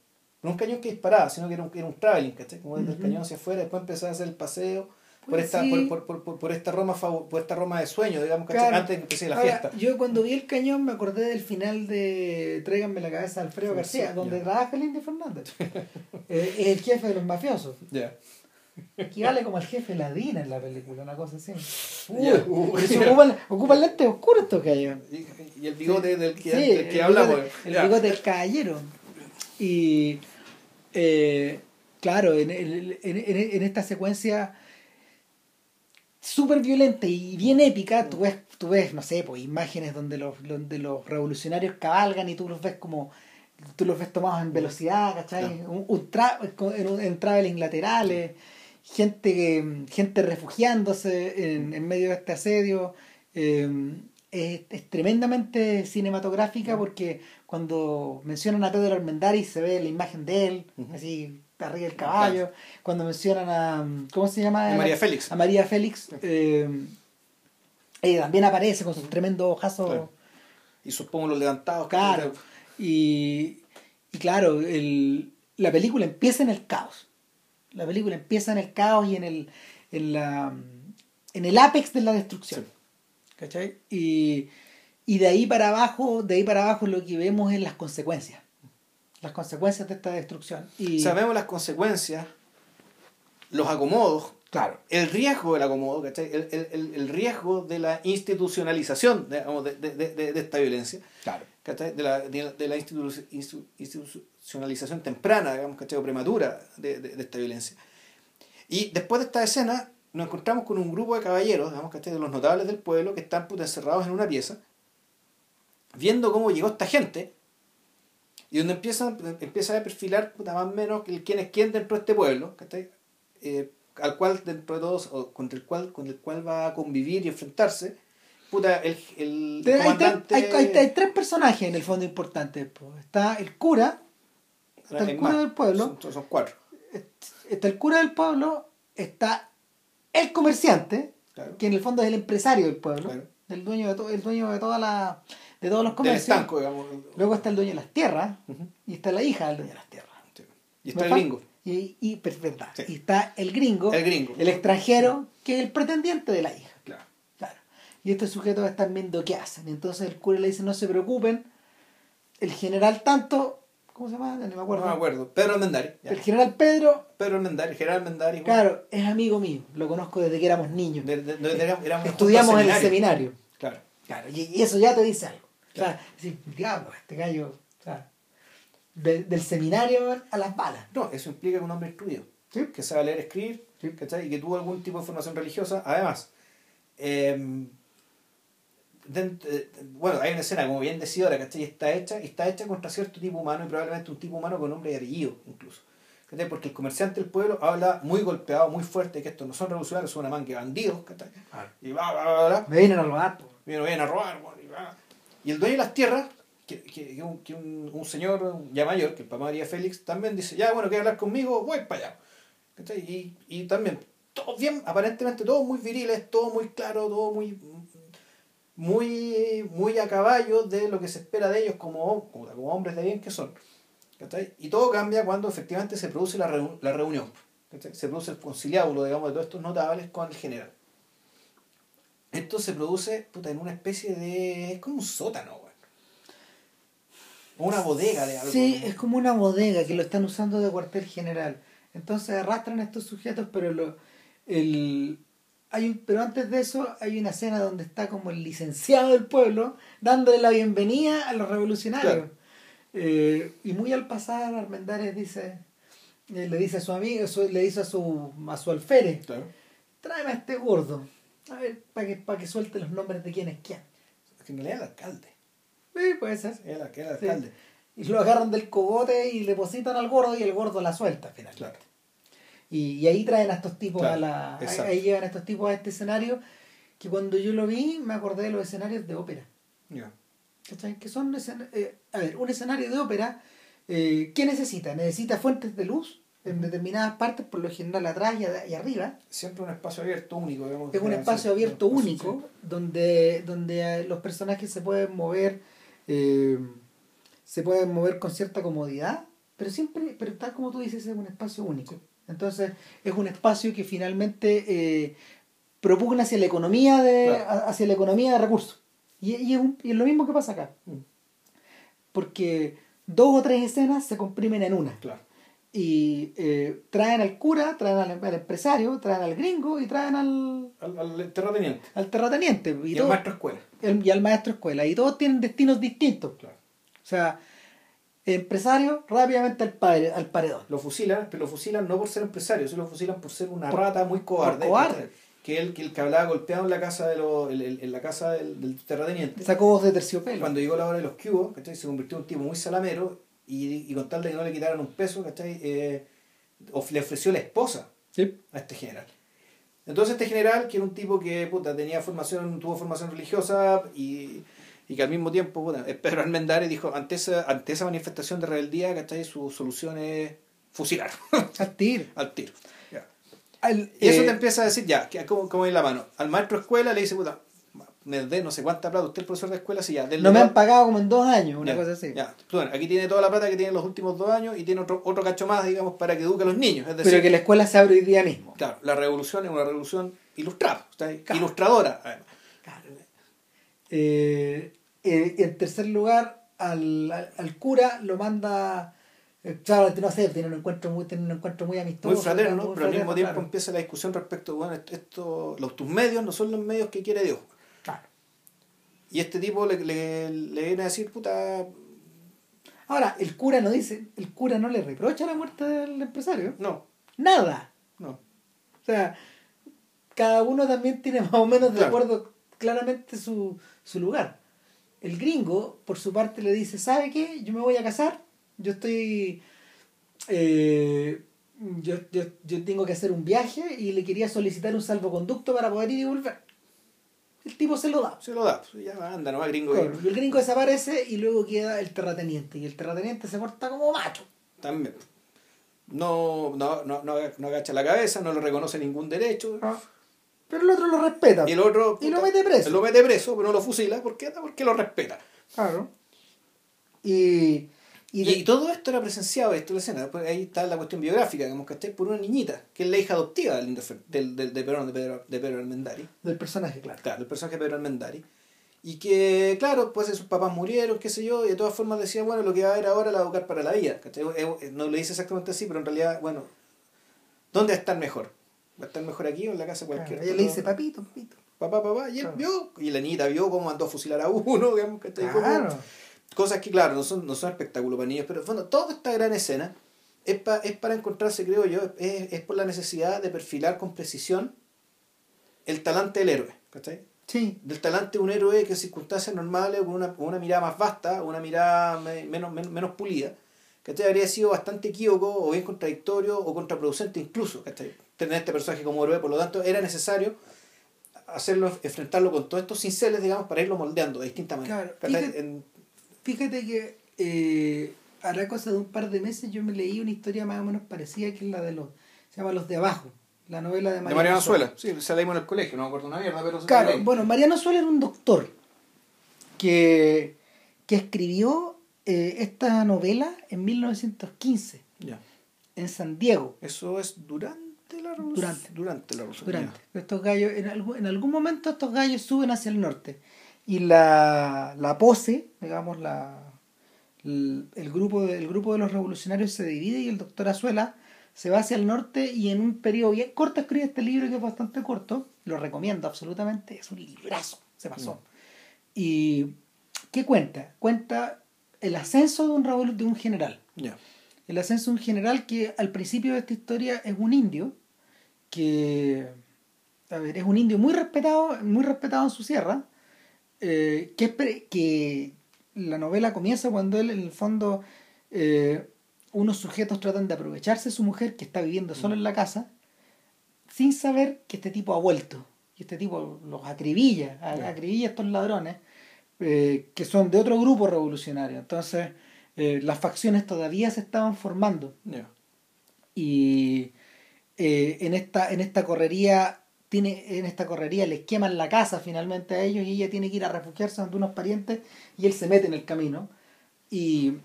No un cañón que disparaba, sino que era un, era un traveling, ¿cachai? Como desde el cañón hacia afuera, después empezaba a hacer el paseo por Pues esta, sí. por, por, por, por- esta Roma por esta Roma de sueño, digamos. Claro. Antes de que empecé la Ahora, fiesta. Yo cuando vi el cañón me acordé del final de Tráiganme la cabeza de Alfredo García, sí, donde trabaja Lindy Fernández. Eh, es el jefe de los mafiosos. Ya. Equivale como al jefe Ladina en la película, una cosa así. Uy, Ya. Uy. pero se ocupan, ocupan lentes oscuros estos gallos. Y, y el bigote del que, del que el hablamos. bigote- El Ya. bigote del caballero. Y eh, claro, en- en- en- en esta secuencia súper violenta y bien épica, tú ves, tú ves, no sé, pues imágenes donde los, donde los revolucionarios cabalgan y tú los ves como tú los ves tomados en velocidad, ¿cachai? Un, un tra- en, un- en traveling laterales, gente que, gente refugiándose en, en medio de este asedio. eh, es, es tremendamente cinematográfica porque cuando mencionan a Pedro Armendáriz se ve la imagen de él, así arriba del caballo. Cuando mencionan a. ¿Cómo se llama? A María Félix. A María Félix. eh, ella también aparece con sus tremendos ojazos. Claro. Y sus pómulos levantados. Claro. Y, y claro, el, la película empieza en el caos. La película empieza en el caos y en el, en la, en el apex de la destrucción. Sí. ¿Cachai? Y, y de ahí para abajo, de ahí para abajo lo que vemos es las consecuencias. Las consecuencias de esta destrucción. Y, Sabemos las consecuencias, los acomodos, Claro. el riesgo del acomodo, ¿cachai? El, el, el, el riesgo de la institucionalización digamos, de, de, de, de esta violencia. Claro. ¿cachai? De la, de, la- institu- institu- institucionalización temprana, digamos, ¿cachai? o prematura de, de- de esta violencia. Y después de esta escena, nos encontramos con un grupo de caballeros, digamos, ¿cachai? de los notables del pueblo, que están puta, encerrados en una pieza, viendo cómo llegó esta gente, y donde empiezan, empieza a perfilar puta, más o menos el quién es quién dentro de este pueblo. Eh, al cual dentro de todos, o contra el cual, con el cual va a convivir y enfrentarse, puta, el, el Hay, comandante... hay- hay- hay tres personajes en el fondo importantes. po. Está el cura, está el cura del pueblo. Son, son cuatro. está el cura del pueblo, está el comerciante, Claro. que en el fondo es el empresario del pueblo, Claro. el dueño de todo, el dueño de toda la, de todos los Del comercios. estanco, digamos. Luego está el dueño de las tierras y está la hija del dueño de las tierras. Sí. Y está el ¿Me gringo. Y, y. Sí. Y está el gringo, El gringo. el extranjero, que es el pretendiente de la hija. Claro. Claro. Y estos sujetos están viendo qué hacen. Entonces el cura le dice, no se preocupen. El general tanto, ¿cómo se llama? No me acuerdo. No me acuerdo. Pedro Almendari. ya. El general Pedro, Pedro Almendari, Gerard Almendari. bueno, claro, es amigo mío. Lo conozco desde que éramos niños. de- de- de- éramos- Estudiamos en el seminario. Claro. Claro, y, y eso ya te dice algo. O sea, decir, diablo, este gallo, o sea, de- del seminario a las balas. No, eso implica que un hombre instruido, ¿Sí? que sabe leer, escribir, Sí. ¿cachai? y que tuvo algún tipo de formación religiosa. Además, eh, dent- eh, bueno, hay una escena, como bien decidora, ¿cachai? Está hecha, y está hecha contra cierto tipo humano y probablemente un tipo humano con nombre y apellido, incluso. ¿cachai? Porque el comerciante del pueblo habla muy golpeado, muy fuerte, que estos no son revolucionarios, son una manga de bandidos, ¿cachai? Y va, va, va, va, Me vienen a robar. po. vienen, a robar, y, va. Y el dueño de las tierras, que que, que, un, que un, un señor ya mayor, que el papá María Félix, también dice, ya bueno, quiere hablar conmigo, voy para allá. Y, y también, todos bien, aparentemente todos muy viriles, todo muy claro, todo muy muy muy a caballo de lo que se espera de ellos como, como, hombres de bien que son. Y todo cambia cuando efectivamente se produce la, reu- la reunión. Se produce el conciliábulo, digamos, de todos estos notables con el general. Esto se produce puta, en una especie de... Es como un sótano, güey. O una bodega de algo. Sí, es como una bodega que lo están usando de cuartel general. Entonces arrastran a estos sujetos, pero lo, el, hay un, pero antes de eso hay una escena donde está como el licenciado del pueblo dándole la bienvenida a los revolucionarios. Claro. Eh, y muy al pasar, Armendáriz dice, eh, le dice a su amigo, su- le dice a su, a su alférez, Claro. tráeme a este gordo, a ver, para que, para que suelte los nombres de quién es quién. Es que en realidad el alcalde. Sí, puede ser. El Sí. alcalde. Y lo agarran del cogote y le depositan al gordo y el gordo la suelta finalmente. Claro. Y, y ahí traen a estos tipos Claro, a la. Ahí, exacto. ahí llevan a estos tipos a este escenario que cuando yo lo vi me acordé de los escenarios de ópera. Ya. ¿Cachai? Que son eh, a ver, un escenario de ópera, eh, ¿qué necesita? Necesita fuentes de luz en determinadas partes, por lo general atrás y, a- y arriba. Siempre un espacio abierto único. Digamos, Es un espacio abierto sí. único donde, donde eh, los personajes se pueden mover eh, se pueden mover con cierta comodidad pero siempre pero tal como tú dices es un espacio único entonces es un espacio que finalmente eh, propugna hacia la economía de Claro. hacia la economía de recursos y, y es, un- y es lo mismo que pasa acá Mm, porque dos o tres escenas se comprimen en una Claro. Y eh, traen al cura traen al, al empresario traen al gringo y traen al, Al, al terrateniente. al terrateniente y, Y, todo- al maestro escuela. el- y al maestro escuela y todos tienen destinos distintos Claro. o sea empresario rápidamente al, pare- al paredón Lo fusilan, pero lo fusilan no por ser empresario, sino lo fusilan por ser una Por- rata muy cobarde. cobarde. Que el que, el que hablaba golpeado en la casa de los, el- el- en la casa del, del terrateniente. sacó voz de terciopelo Cuando llegó la hora de los cubos, ¿cachai? se convirtió en un tipo muy salamero y, y con tal de que no le quitaran un peso, ¿cachai? Eh, of- le ofreció la esposa Sí. a este general. Entonces este general, que era un tipo que puta, tenía formación, tuvo formación religiosa y, y que al mismo tiempo, puta, Pedro Almendares dijo, ante esa, ante esa manifestación de rebeldía, ¿cachai? Su solución es fusilar al tiro al tiro. Ya. Al- Y eso eh, te empieza a decir, ya, ¿cómo, cómo es la mano? Al maestro escuela le dice, puta, me dé no sé cuánta plata, usted es profesor de escuela, sí, ya. no me han pagado como en dos años una ya, cosa así Ya, bueno, aquí tiene toda la plata que tiene en los últimos dos años y tiene otro, otro cacho más, digamos, para que eduque a los niños. Es decir, pero que la escuela se abre hoy día mismo claro, la revolución es una revolución ilustrada, o sea, Claro. ilustradora. además. Eh, eh, en tercer lugar, al, al, al cura lo manda. eh, Claro, no sé, tiene un encuentro muy, tiene un encuentro muy amistoso. Muy fraterno, muy pero al mismo tiempo claro. empieza la discusión respecto, bueno, esto, los, tus medios no son los medios que quiere Dios. Y este tipo le, le, le viene a decir, puta, Ahora, el cura no dice, el cura no le reprocha la muerte del empresario. no, Nada. no. O sea, cada uno también tiene más o menos de Claro. acuerdo claramente su, su lugar. El gringo, por su parte, le dice, ¿sabe qué? Yo me voy a casar, yo estoy... eh, yo, yo, yo tengo que hacer un viaje y le quería solicitar un salvoconducto para poder ir y volver. El tipo se lo da. Se lo da, pues, ya anda, no va gringo. Claro, y el gringo desaparece y luego queda el terrateniente. Y el terrateniente se porta como macho. También. No, no, no, no, no agacha la cabeza, no le reconoce ningún derecho. Pero el otro lo respeta. Y el otro. Y lo mete preso. Lo mete preso, pero no lo fusila. ¿Por qué? Porque lo respeta. Claro. Y, y, de- y todo esto era presenciado, esto es la escena. Ahí está la cuestión biográfica, digamos, que por una niñita, que es la hija adoptiva del, del, del- de, Pedro, de, Pedro, de Pedro Almendari. del personaje, claro. Claro, el personaje de Pedro Almendari. Y que, claro, pues sus papás murieron, qué sé yo, y de todas formas decía, bueno, lo que va a haber ahora la va a educar para la vida. ¿cachai? No lo dice exactamente así, pero en realidad, bueno, ¿dónde va a estar mejor? ¿Va a estar mejor aquí o en la casa Claro, cualquiera? Ella le dice, papito, papito. papá, papá, y él Claro. vio, y la niñita vio cómo mandó a fusilar a uno, digamos, ¿cachai? Como- Claro. Cosas que, claro, no son, no son espectáculos para niños, pero en fondo, toda esta gran escena es, pa- es para encontrarse, creo yo, es, es por la necesidad de perfilar con precisión el talante del héroe, ¿cachai? Sí. Del talante de un héroe que en circunstancias normales, con una, una mirada más vasta, una mirada me- menos, menos, menos pulida, ¿cachai? Habría sido bastante equívoco o bien contradictorio o contraproducente incluso, ¿cachai? Tener este personaje como héroe, por lo tanto, era necesario hacerlo, enfrentarlo con todos estos cinceles, digamos, para irlo moldeando de distinta manera. Claro, Fíjate que eh, hará cosa de un par de meses yo me leí una historia más o menos parecida que es la de los, se llama Los de Abajo, la novela de De Mariano, Mariano Suela. Sí, se la dimos en el colegio, no me acuerdo una mierda, pero se la Claro, bueno, Mariano Suela era un doctor que, que escribió eh, esta novela en 1915 Ya. en San Diego. Eso es durante la revolución. Durante. Durante la revolución. Durante. Estos gallos, en algún, en algún momento estos gallos suben hacia el norte. Y la, la pose, digamos, la, el, el grupo el grupo de los revolucionarios se divide y el doctor Azuela se va hacia el norte y en un periodo bien corto escribe este libro que es bastante corto. Lo recomiendo absolutamente. Es un librazo. Se pasó. ¿Y qué cuenta? Cuenta el ascenso de un, revolu- de un general. El ascenso de un general que al principio de esta historia es un indio, que a ver, es un indio muy respetado, muy respetado en su sierra, eh, que, la novela comienza cuando él, en el fondo, eh, unos sujetos tratan de aprovecharse de su mujer que está viviendo solo en la casa, sin saber que este tipo ha vuelto. Y este tipo los acribilla, acribilla a estos ladrones, eh, que son de otro grupo revolucionario. Entonces, las facciones todavía se estaban formando y en esta en esta correría tiene en esta correría les queman la casa finalmente a ellos y ella tiene que ir a refugiarse ante unos parientes y él se mete en el camino y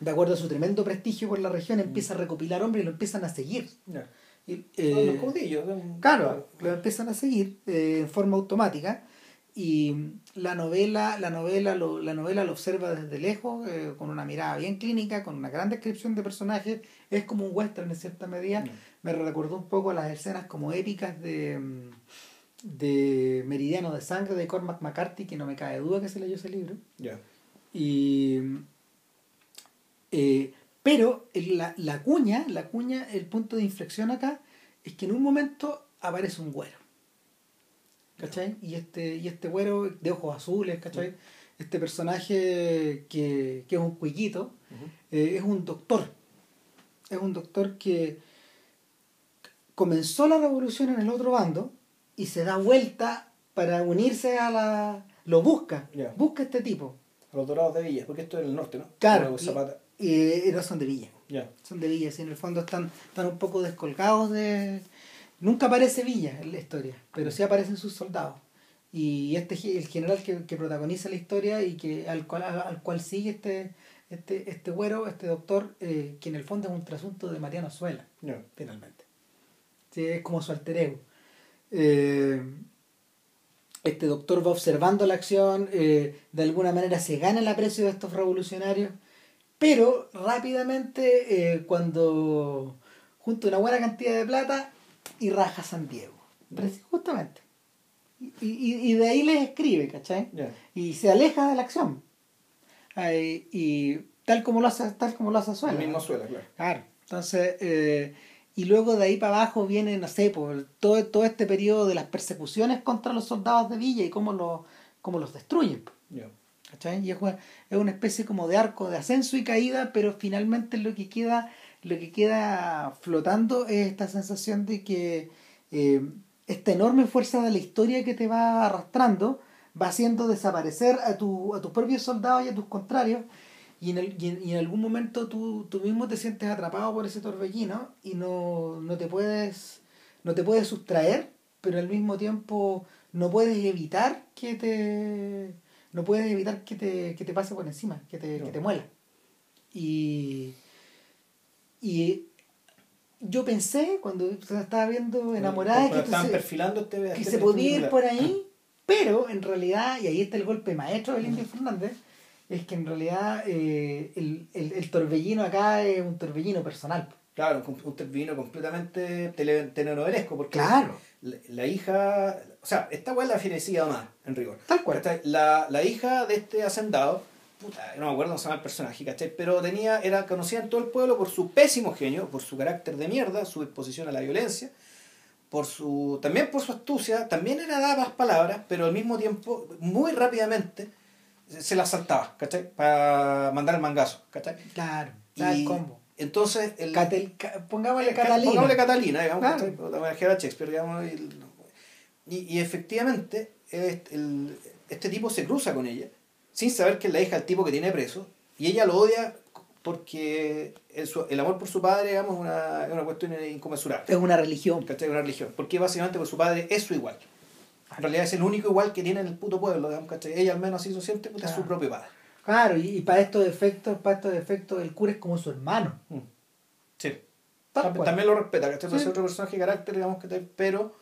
de acuerdo a su tremendo prestigio por la región empieza a recopilar hombres y lo empiezan a seguir. Y, Son eh, los caudillos. Claro, lo empiezan a seguir eh, en forma automática y la novela, la novela, lo, la novela lo observa desde lejos, eh, con una mirada bien clínica, con una gran descripción de personajes, es como un western en cierta medida, Mm. Me recordó un poco las escenas como épicas de, mm, de Meridiano de Sangre de Cormac McCarthy, que no me cae duda que se leyó ese libro. Ya. Y, eh, pero la, la cuña, la cuña, el punto de inflexión acá es que en un momento aparece un güero. ¿Cachai? Y este, y este güero de ojos azules, ¿cachai? Este personaje que, que es un cuiquito, eh, es un doctor. Es un doctor que comenzó la revolución en el otro bando y se da vuelta para unirse a la... Lo busca, busca este tipo. A los dorados de Villa, porque esto es el norte, ¿no? Claro, y, y no son de Villa. Ya. Son de Villa, y en el fondo están, están un poco descolgados de... Nunca aparece Villa en la historia, pero sí aparecen sus soldados. Y este el general que, que protagoniza la historia y que al cual, al, al cual sigue este, este, este güero, este doctor, eh, que en el fondo es un trasunto de Mariano Suela, Ya. finalmente. Es como su alter ego. Eh, este doctor va observando la acción, eh, de alguna manera se gana el aprecio de estos revolucionarios, pero rápidamente eh, cuando junta una buena cantidad de plata y raja San Diego. Justamente. Y, y, y de ahí les escribe, ¿cachai? Y se aleja de la acción. Ay, y tal como lo hace, tal como lo hace Suela. El mismo suela, claro. Claro. Entonces, eh, y luego de ahí para abajo viene, no sé, por todo, todo este periodo de las persecuciones contra los soldados de Villa y cómo, los cómo los destruyen. Y es una, es una especie como de arco de ascenso y caída, pero finalmente lo que queda, lo que queda flotando es esta sensación de que eh, esta enorme fuerza de la historia que te va arrastrando va haciendo desaparecer a, tu, a tus propios soldados y a tus contrarios y en, el- y en, y en algún momento tú, tú mismo te sientes atrapado por ese torbellino y no, no te puedes no te puedes sustraer pero al mismo tiempo no puedes evitar que te no puedes evitar que te, que te pase por encima que te, No. que te muela. Y y yo pensé cuando se estaba viendo enamorada que, estaban se- perfilando este que este se podía ir por ahí, pero en realidad, y ahí está el golpe maestro del Indio Fernández, es que en realidad eh, el, el, el torbellino acá es un torbellino personal. Claro, un, un tervino completamente tele, telenovelesco, porque Claro. la, la hija, o sea, esta weá es la fierecida más, en rigor. Tal cual. La, la hija de este hacendado, puta, no me acuerdo cómo se llama el personaje, ¿cachai? Pero tenía, era conocida en todo el pueblo por su pésimo genio, por su carácter de mierda, su disposición a la violencia, por su, también por su astucia, también era dada las palabras, pero al mismo tiempo, muy rápidamente, se las saltaba, ¿cachai? Para mandar el mangazo, ¿cachai? Claro, da el Y combo. entonces, el, Catel- ca- pongámosle Ca- Catalina. Pongámosle Catalina, digamos, Claro. a Shakespeare, digamos. Y, y, y efectivamente, este, el- este tipo se cruza con ella, sin saber que es la hija del tipo que tiene preso, y ella lo odia porque el, el amor por su padre, digamos, es una, una cuestión inconmensurable. Es una religión. ¿cachai? Una religión. Porque básicamente porque su padre es su igual. En realidad es el único igual que tiene en el puto pueblo, digamos, ¿cachai? Ella al menos así se siente, puta, es su Claro. propio padre. Claro, y, y para estos efectos, para estos efectos, el cura es como su hermano. Mm. Sí. También, también lo respeta, ¿cachai? Sí. ser otro personaje de carácter, digamos, ¿cachai? Pero,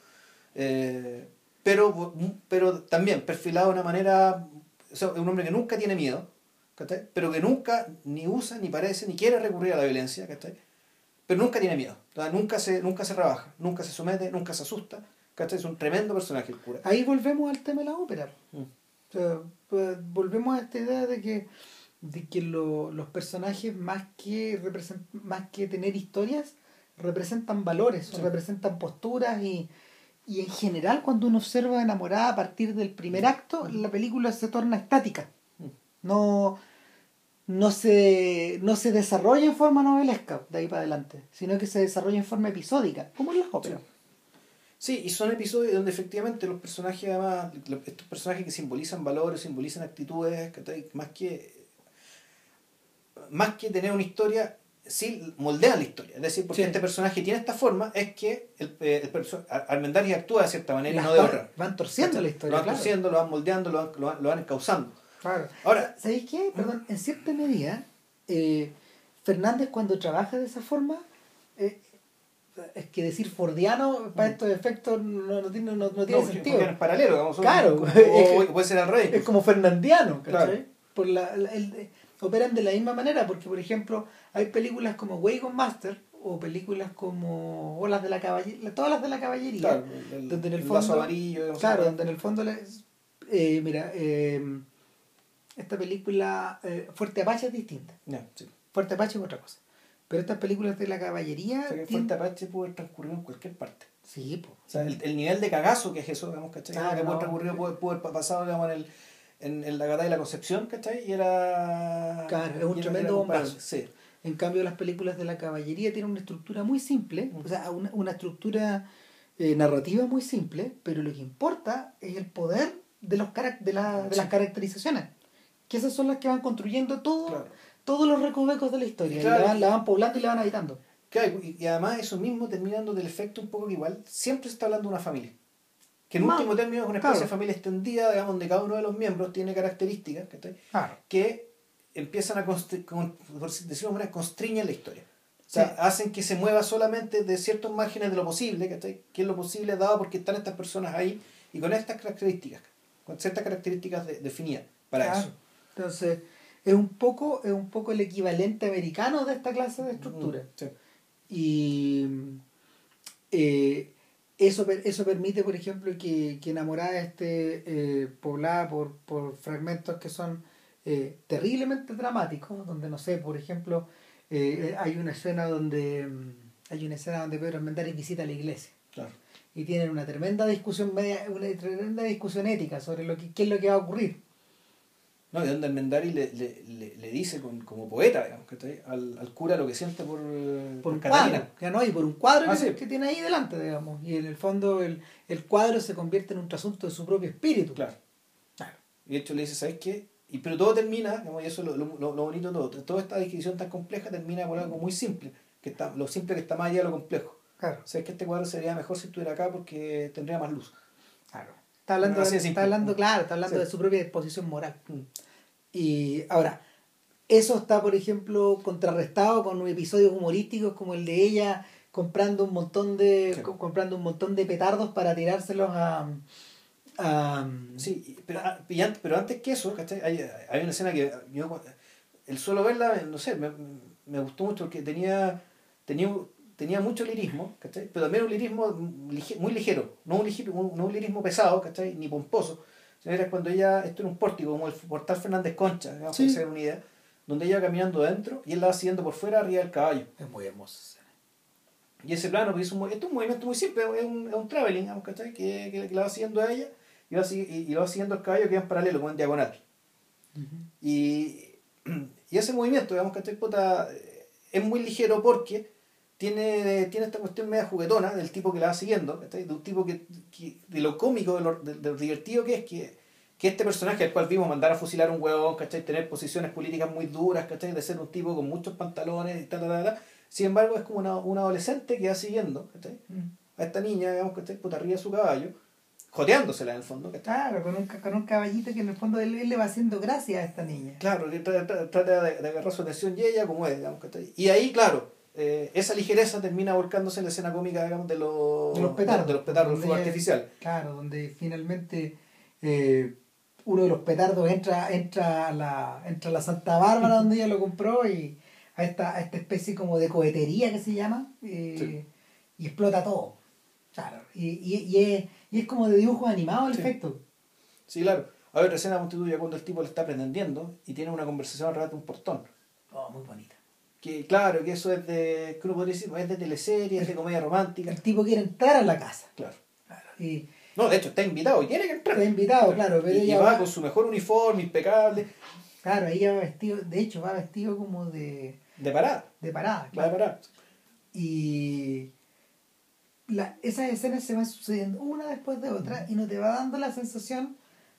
eh, pero, pero también perfilado de una manera, o sea, es un hombre que nunca tiene miedo, ¿cachai? Pero que nunca ni usa, ni parece, ni quiere recurrir a la violencia, ¿cachai? Pero nunca tiene miedo, nunca se, nunca se rebaja, nunca se somete, nunca se asusta, ¿cachai? Es un tremendo personaje el cura. Ahí volvemos al tema de la ópera. Mm. O sea, pues, volvemos a esta idea de que, de que lo- los personajes, más que, represent- más que tener historias, representan valores, o representan posturas y, y en general cuando uno observa enamorada a partir del primer acto, la película se torna estática. Mm. No, no, se, no se desarrolla en forma novelesca de ahí para adelante, sino que se desarrolla en forma episódica, como en las óperas. Sí, y son episodios donde efectivamente los personajes, además, estos personajes que simbolizan valores, simbolizan actitudes, más que más que tener una historia, sí moldean la historia. Es decir, porque Sí. este personaje tiene esta forma, es que el, eh, el perso- Ar- Armendáriz actúa de cierta manera y Las no de otra. Van torciendo la historia. Lo van claro. torciendo, lo van moldeando, lo van, lo van, lo van encauzando. Claro. Ahora, ¿Sabéis qué? Perdón, en cierta medida, eh, Fernández cuando trabaja de esa forma, eh, es que decir fordiano para estos efectos no, no tiene, no, no tiene no, sentido. es paralelo, digamos, Claro, o, es o puede ser al revés. Es como fernandiano, ¿cachai? Claro. Por la, la- el- eh, operan de la misma manera, porque por ejemplo, hay películas como Wagon Master o películas como Olas de la Caballería, todas las de la caballería, Claro, el, donde en el el fondo, lazo amarillo, digamos, claro, donde en el fondo les- eh, mira, eh, esta película eh, Fuerte Apache es distinta. Sí. Fuerte Apache es otra cosa. Pero estas películas de la caballería. O sea, que tienen- Fuerte Apache puede haber transcurrido en cualquier parte. Sí, po. O sea, el, el nivel de cagazo que es eso, digamos, ¿cachai? Claro, que puede no. transcurrir, puede, puede haber pasado, digamos, en, el, en, en la batalla de la Concepción, ¿cachai? Y era... Claro, es un tremendo bombazo. Sí. En cambio, las películas de la caballería tienen una estructura muy simple, Mm. o sea, una, una estructura eh, narrativa muy simple, pero lo que importa es el poder de, los de, la- de las caracterizaciones. Que esas son las que van construyendo todo, Claro. Todos los recovecos de la historia. Claro. Y la van, la van poblando y la van habitando. Claro, y, y además eso mismo terminando del efecto un poco que igual siempre está hablando de una familia. Que en último término es una especie claro. de familia extendida, digamos, donde cada uno de los miembros tiene características. Claro. que empiezan a, con- por decirlo de manera, constriñen la historia. O sea, Sí. hacen que se mueva solamente de ciertos márgenes de lo posible, ¿cachai? que es lo posible dado porque están estas personas ahí y con estas características, con ciertas características de- definidas para Claro. eso. Entonces, es un poco, es un poco el equivalente americano de esta clase de estructura. Mm, sí. Y eh, eso, eso permite, por ejemplo, que, que Enamorada esté eh, poblada por, por fragmentos que son eh, terriblemente dramáticos, donde, no sé, por ejemplo, hay una escena donde mm, hay una escena donde Pedro Armendáriz visita la iglesia Claro. y tienen una tremenda discusión media, una tremenda discusión ética sobre lo que, qué es lo que va a ocurrir. No, y donde Almendari le, le, le, le dice con- como poeta, digamos, ¿cachai? Al, al cura lo que siente por, por un Catalina. cuadro, ya no, y por un cuadro Ah, que, sí. que tiene ahí delante, digamos. Y en el fondo el, el cuadro se convierte en un trasunto de su propio espíritu. Claro. Claro. Y de hecho le dice, ¿sabes qué? Y, pero todo termina, digamos, y eso es lo, lo, lo- lo bonito de todo, toda esta descripción tan compleja termina por algo muy simple, que está, lo simple que está más allá de lo complejo. Claro, O sea, es que este cuadro sería mejor si estuviera acá porque tendría más luz. claro. Está hablando, de está hablando claro, está hablando Sí. de su propia disposición moral. Mm. Y ahora, eso está, por ejemplo, contrarrestado con episodios humorísticos como el de ella comprando un montón de Sí. comprando un montón de petardos para tirárselos a, a Sí, pero, ah, pero antes que eso, ¿cachai? Hay, hay una escena que yo, el suelo verla, no sé, me, me gustó mucho porque tenía, tenía, tenía mucho lirismo, ¿cachai? Pero también un lirismo muy ligero, no un, ligero, un- no un lirismo pesado, ¿cachai? Ni pomposo. sino Era cuando ella, esto era un pórtico, como el portal Fernández Concha, digamos, Sí. una idea, donde ella iba caminando adentro y él la va siguiendo por fuera arriba del caballo. es muy hermoso. Y ese plano, pues, es un, mo- esto es un movimiento muy simple, es un, es un traveling, digamos, ¿cachai? Que, que, que la va siguiendo a ella y, va, y, y va siguiendo al caballo que va en paralelo, como en diagonal. Y, y ese movimiento, digamos, ¿cachai? Puta, eh, es muy ligero porque tiene, tiene esta cuestión media juguetona del tipo que la va siguiendo. De un tipo que, que- de lo cómico, de lo, de- de lo divertido que es, que que este personaje al cual vimos mandar a fusilar a un huevón, ¿cachai? Tener posiciones políticas muy duras, ¿cachai? De ser un tipo con muchos pantalones y tal, tal, tal, tal. Sin embargo, es como una, una adolescente que va siguiendo, ¿cachai? A esta niña, digamos, ¿cachai? Puta arriba de su caballo, joteándosela en el fondo. Claro, con un, con un caballito que en el fondo él, él le va haciendo gracia a esta niña. Claro, que trata, trata- de, de agarrar su atención y ella como es, digamos, ¿cachai? Y ahí, claro, eh, esa ligereza termina volcándose en la escena cómica, digamos, de los, De los petardos. de los petardos, fuego artificial. Claro, donde finalmente eh, uno de los petardos entra, entra, a la, entra a la Santa Bárbara donde ella lo compró y a esta, a esta especie como de cohetería que se llama eh, Sí. y explota todo. Claro, y, y, y, es, y es como de dibujos animados el Sí. efecto. Sí, claro. Hay otra escena ya cuando el tipo le está pretendiendo y tiene una conversación alrededor de un portón. Oh, muy bonita. Que claro, que eso es de, ¿qué uno podría decir? Es de teleserie, es de comedia romántica. El tipo quiere entrar a la casa. Claro. Claro, y No, de hecho, está invitado y tiene que entrar. está invitado, claro, pero Y, va va, con su mejor uniforme, impecable, claro, ella va vestido, de hecho va vestido como de, de parada. de parada, Va de claro. parada. Y la, esas escenas se van sucediendo una después de otra y no te va dando la sensación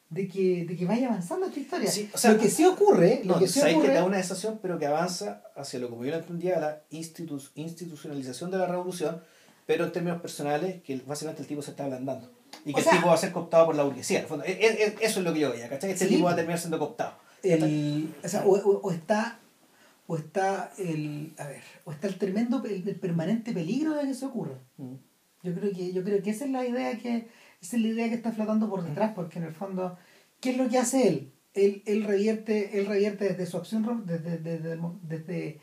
de que, de que vaya avanzando esta historia. Sí, o sea, lo que sí ocurre, lo No, que sí sabes que ocurre, te da una sensación, pero que avanza hacia lo como yo lo entendía, la institu- institucionalización de la revolución, pero en términos personales, que básicamente el tipo se está ablandando. Y que O el sea- tipo va a ser cooptado por la burguesía. En el fondo, e- e- e- eso es lo que yo veía, ¿cachai? Este Sí. tipo va a terminar siendo cooptado. el, o, sea, o, o- o está o está el a ver o está el tremendo el, el permanente peligro de que eso ocurra Mm. yo creo que yo creo que esa es la idea que esa es la idea que está flotando por detrás porque en el fondo qué es lo que hace él él, él revierte él revierte desde su acción desde desde, desde,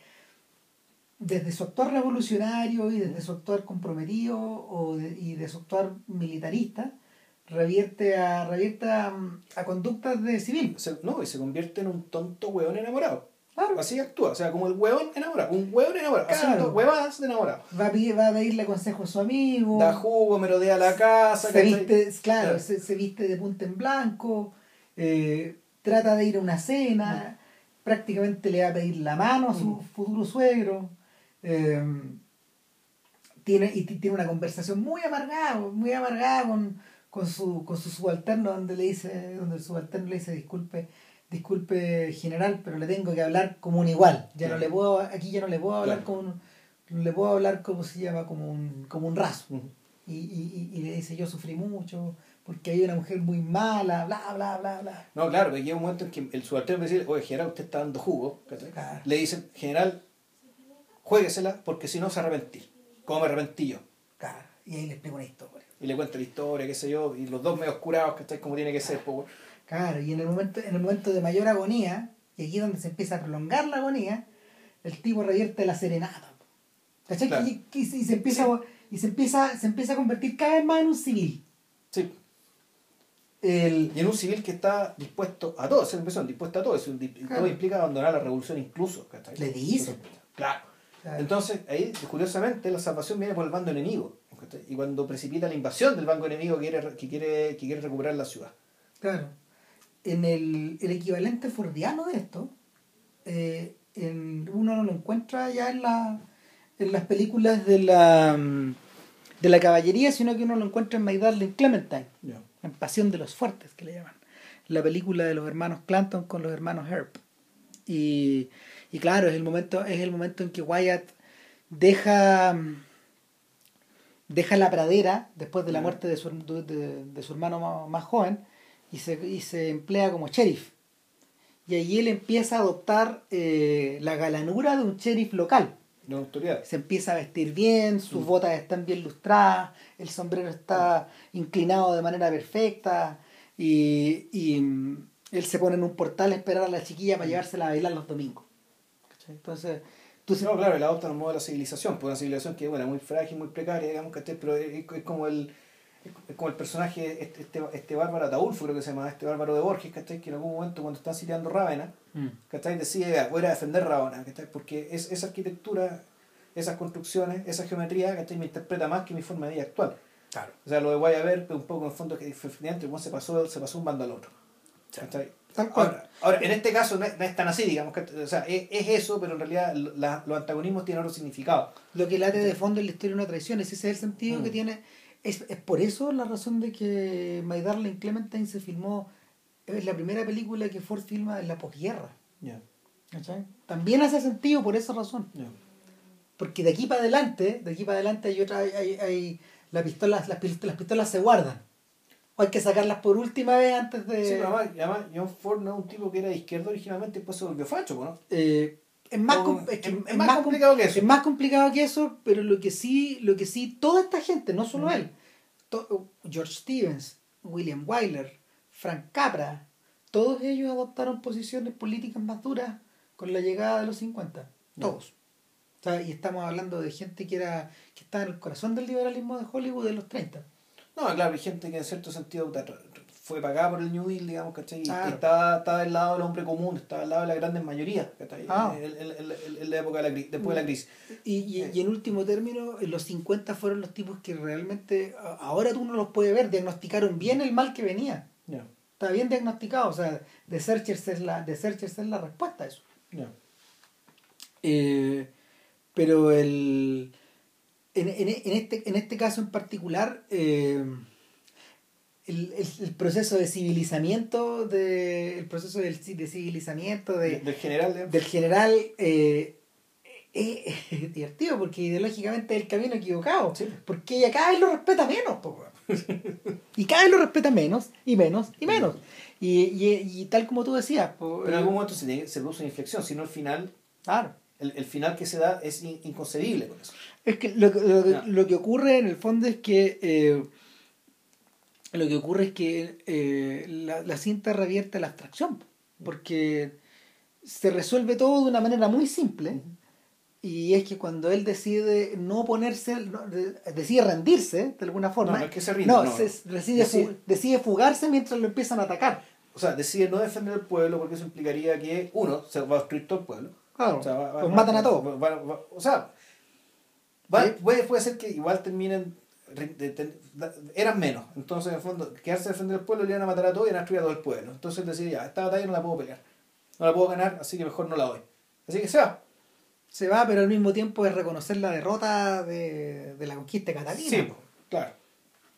desde su actuar revolucionario y desde su actuar comprometido o de- y de su actuar militarista revierte a revierte a, a conductas de civil. Se- no, y se convierte en un tonto hueón enamorado. Claro. Así actúa, o sea, como el hueón enamorado, un hueón enamorado, Claro. haciendo huevadas de enamorado. va a, pedir- va a pedirle consejo a su amigo Da jugo, merodea la casa, se viste claro Claro. se, se viste de punta en blanco eh, trata de ir a una cena prácticamente le va a pedir la mano a su Mm. futuro suegro eh, tiene y ti- tiene una conversación muy amargada muy amargada con, con su con su subalterno donde le dice donde el subalterno le dice disculpe disculpe general pero le tengo que hablar como un igual ya no le puedo aquí ya no le puedo hablar Claro. como un, le puedo hablar como se llama como un como un raso Ujú. y, y, y- y le dice yo sufrí mucho porque hay una mujer muy mala, bla, bla, bla, bla. No, claro, porque llega un momento en que el subalterno me dice, oye, general, usted está dando jugo. Le dicen, general, juéguesela porque si no se arrepentir. Como me arrepentí yo. Claro, y ahí le explico una historia. Y le cuento la historia, qué sé yo, y los dos medio curados, ¿cachai? Como tiene que ser, pues, Claro, y en el momento, en el momento de mayor agonía, y aquí es donde se empieza a prolongar la agonía, el tipo revierte la serenata. ¿Cachai? Claro. Y, y se- y se empieza, y se empieza, se empieza a convertir cada vez más en un civil. Sí. El, Y en un civil que está dispuesto a todo, es la impresión, dispuesto a todo. Eso, Claro. Todo implica abandonar la revolución incluso, ¿cachai? Le dice. Claro. Claro. Entonces, ahí, curiosamente, la salvación viene por el bando enemigo. ¿cachai? Y cuando precipita la invasión del bando enemigo que quiere, que quiere, que quiere recuperar la ciudad. Claro. En el, el equivalente fordiano de esto, eh, en- uno no lo encuentra ya en, la, en las películas de la, mm, de la caballería, sino que uno lo encuentra en My Darling Clementine, en Pasión de los Fuertes, que le llaman. La película de los hermanos Clanton con los hermanos Herb. Y, y claro, es el momento, es el momento en que Wyatt deja, mm, deja la pradera después de la muerte de su, de, de su hermano más, más joven y se, y se emplea como sheriff. Y allí él empieza a adoptar eh, la galanura de un sheriff local. De autoridad. Se empieza a vestir bien, sus Mm. botas están bien lustradas, el sombrero está inclinado de manera perfecta y, y, mm, él se pone en un portal a esperar a la chiquilla para llevársela a bailar los domingos. ¿Cachai? Entonces, tú No, claro, él adopta el modo de la civilización, pues una civilización que bueno, muy frágil, muy precaria, digamos, ¿cachai? Pero es, como el como el personaje, este, este, este bárbaro Ataulfo, creo que se llama, este bárbaro de Borges, ¿cachai? Que en algún momento cuando están sitiando Rávena, Mm. ¿cachai? Decide, "Vea, voy a ir a defender Rávena, ¿cachai? Porque es, esa arquitectura, esas construcciones, esa geometría, ¿cachai? Me interpreta más que mi forma de vida actual. Claro. O sea, lo de Guayaber, un poco en el fondo que efectivamente se pasó, se pasó un bando al otro. ¿cachai? Tal cual. Ahora, ahora, en este caso no es, no es tan así, digamos, que, o sea, es, es eso, pero en realidad la- los antagonismos tienen otro significado. Lo que late de fondo en la historia de una traición, ese es el sentido Mm. que tiene. Es, es por eso la razón de que My Darling Clementine se filmó es la primera película que Ford filma en la posguerra. ¿cachai? También hace sentido por esa razón. Porque de aquí para adelante, de aquí para adelante hay otra, hay, hay, hay- la pistola, las, pil- las pistolas se guardan. O hay que sacarlas por última vez antes de. Sí, pero además, además, John Ford no es un tipo que era de izquierda originalmente y después se volvió facho, ¿no? Eh, es más, O- com- es, que es- es es más com- complicado que eso. Es más complicado que eso, pero lo que sí, lo que sí, toda esta gente, no solo Ujú. él, to- George Stevens, William Wyler, Frank Capra, todos ellos adoptaron posiciones políticas más duras con la llegada de los 50. Ya. Todos. O sea, y estamos hablando de gente que era que estaba en el corazón del liberalismo de Hollywood de los 30. No, claro, hay gente que en cierto sentido fue pagada por el New Deal, digamos, ¿cachai? Y Claro. estaba, estaba del lado del hombre común, estaba del lado de la grandes mayoría, ¿cachai? Ah. En, en- en- en- en la época de la crisis, después de la crisis. Y, y, Eh. y en último término, los 50 fueron los tipos que realmente, ahora tú no los puedes ver, diagnosticaron bien el mal que venía. Ya, Está bien diagnosticado, o sea, The Searchers es la, The Searchers es la respuesta a eso. Eh, pero el, en, en, en este, en este caso en particular, eh, el, el, el proceso de civilizamiento, de, el proceso del, de civilizamiento de, Del general, digamos. del general eh, es, es divertido porque ideológicamente es el camino equivocado. Sí. Porque ella cada vez lo respeta menos, po. Y cada vez lo respeta menos, y menos, y menos. Y, y, y tal como tú decías, po, Pero en eh, algún momento se, se produce una inflexión, si no el final, claro. el, el final que se da es in- inconcebible con eso. Es que lo, que- lo, Ya. lo que ocurre en el fondo es que eh, lo que ocurre es que eh, la, la cinta revierte la abstracción porque se resuelve todo de una manera muy simple y es que cuando él decide no ponerse no, decide rendirse de alguna forma No, no es que se rinda, no, no, se- no. decide, Decide- decide fugarse mientras lo empiezan a atacar O sea, decide no defender al pueblo porque eso implicaría que, uno, se va a destruir todo el pueblo. claro O sea, va- va- los va- matan a todos o sea, Sí. puede, puede ser que igual terminen. Eran menos. Entonces, en el fondo, quedarse a defender el pueblo le iban a matar a todos y iban a destruir a todo el pueblo. Entonces decía, ya, esta batalla no la puedo pelear. No la puedo ganar, así que mejor no la doy. Así que se va. se va pero al mismo tiempo es reconocer la derrota de, de la conquista Catalina Sí, claro.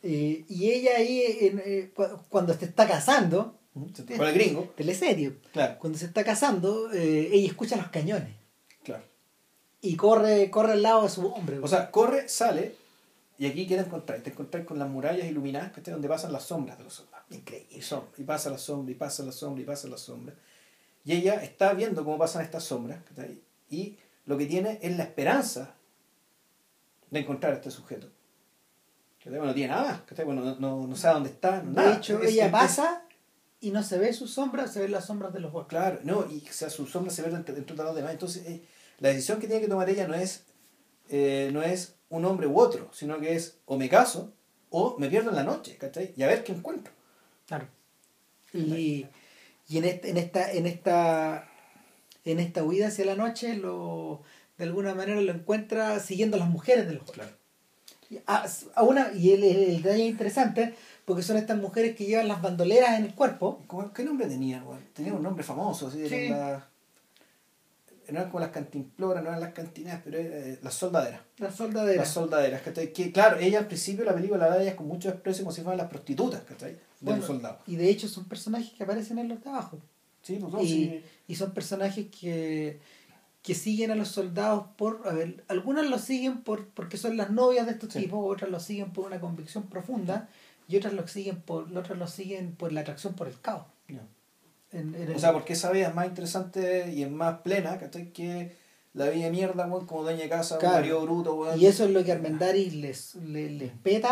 Eh, y ella ahí, en, eh, cu- cuando se está casando, Con el gringo. teleserio, Claro, cuando se está casando, eh, ella escucha los cañones claro. y corre, corre al lado de su hombre. O sea, corre, sale, y aquí quiere encontrar. Te encontrar con las murallas iluminadas, que donde pasan las sombras de los soldados. increíble. Y, son, y pasa la sombra, y pasa la sombra, y pasa la sombra. Y ella está viendo cómo pasan estas sombras, y lo que tiene es la esperanza de encontrar a este sujeto. Bueno, no tiene nada. Bueno, no, no, no sabe dónde está, no, De nada. hecho, Es- ella es- pasa y no se ve sus sombras, se ven las sombras de los otros. Claro, no, y o sea, su sombra se ve dentro, dentro de los demás. Entonces, eh, la decisión que tiene que tomar ella no es, eh, no es un hombre u otro, sino que es o me caso o me pierdo en la noche, ¿cachai? Y a ver qué encuentro. Claro. Y, y en, este, en esta, en esta, en esta huida hacia la noche, lo, de alguna manera lo encuentra siguiendo a las mujeres de los. Claro. Y a- a una, y el, el, el detalle es interesante porque son estas mujeres que llevan las bandoleras en el cuerpo. ¿Cómo- ¿Qué nombre tenía? Tenía un nombre famoso, así, Sí. eran las- no eran como las cantimploras, no eran las cantinas, pero eh, las soldaderas. Las soldaderas. Las soldaderas, ¿cachai? Que claro, ella al principio la película la ellas con mucho desprecio como si fueran las prostitutas, ¿cachai? De Bueno, los soldados. Y de hecho son personajes que aparecen en los de abajo. Sí, pues no, y, sí. y son personajes que, que siguen a los soldados por, a ver, algunas los siguen por porque son las novias de estos Sí. tipos, otras los siguen por una convicción profunda y otras los siguen por, otras los siguen por la atracción por el caos. En- en el- O sea, porque esa vida es más interesante y es más plena, ¿cachai? Que la vida de mierda, weón, como dueña de casa, Claro. un marido bruto, weón. y eso es lo que Armendáriz les, les, les peta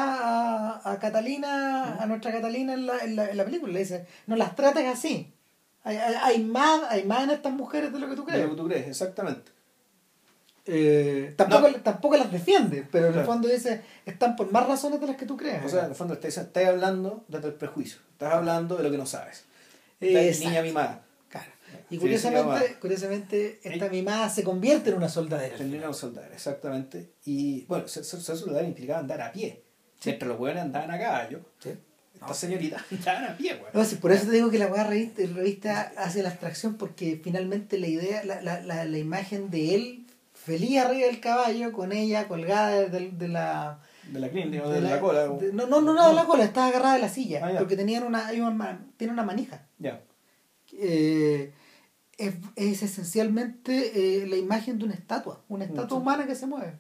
a, a Catalina, a nuestra Catalina en la, en, la, en la película. Le dice, no las trates así. Hay, hay, hay más, hay más en estas mujeres de lo que tú De crees. lo que tú crees, exactamente. Eh, tampoco, No. tampoco las defiende, pero en el fondo dice, están por más razones de las que tú crees. O sea, en el fondo estás, estás hablando desde el prejuicio. Estás hablando de lo que no sabes. La exacto. niña mimada. Claro. Y Sí, curiosamente, sí, curiosamente esta mimada se convierte en una soldadera. Tendría una soldadera, exactamente. Y bueno, ser, ser, soldadera implicaba andar a pie. Mientras los weones andaban a caballo, Sí. estas señoritas andaban a pie, weón. No, sí, por eso te digo que la weá revista, revista hace la abstracción porque finalmente la idea, la, la, la, la imagen de él feliz arriba del caballo, con ella colgada de, de la, De la clínica o de, de la, cola. de- no, no, no, no de la cola, estaba agarrada de la silla. Ah, porque tenían una, hay una tiene una manija. Ya. Eh, es, es esencialmente eh, la imagen de una estatua, una estatua humana que se mueve.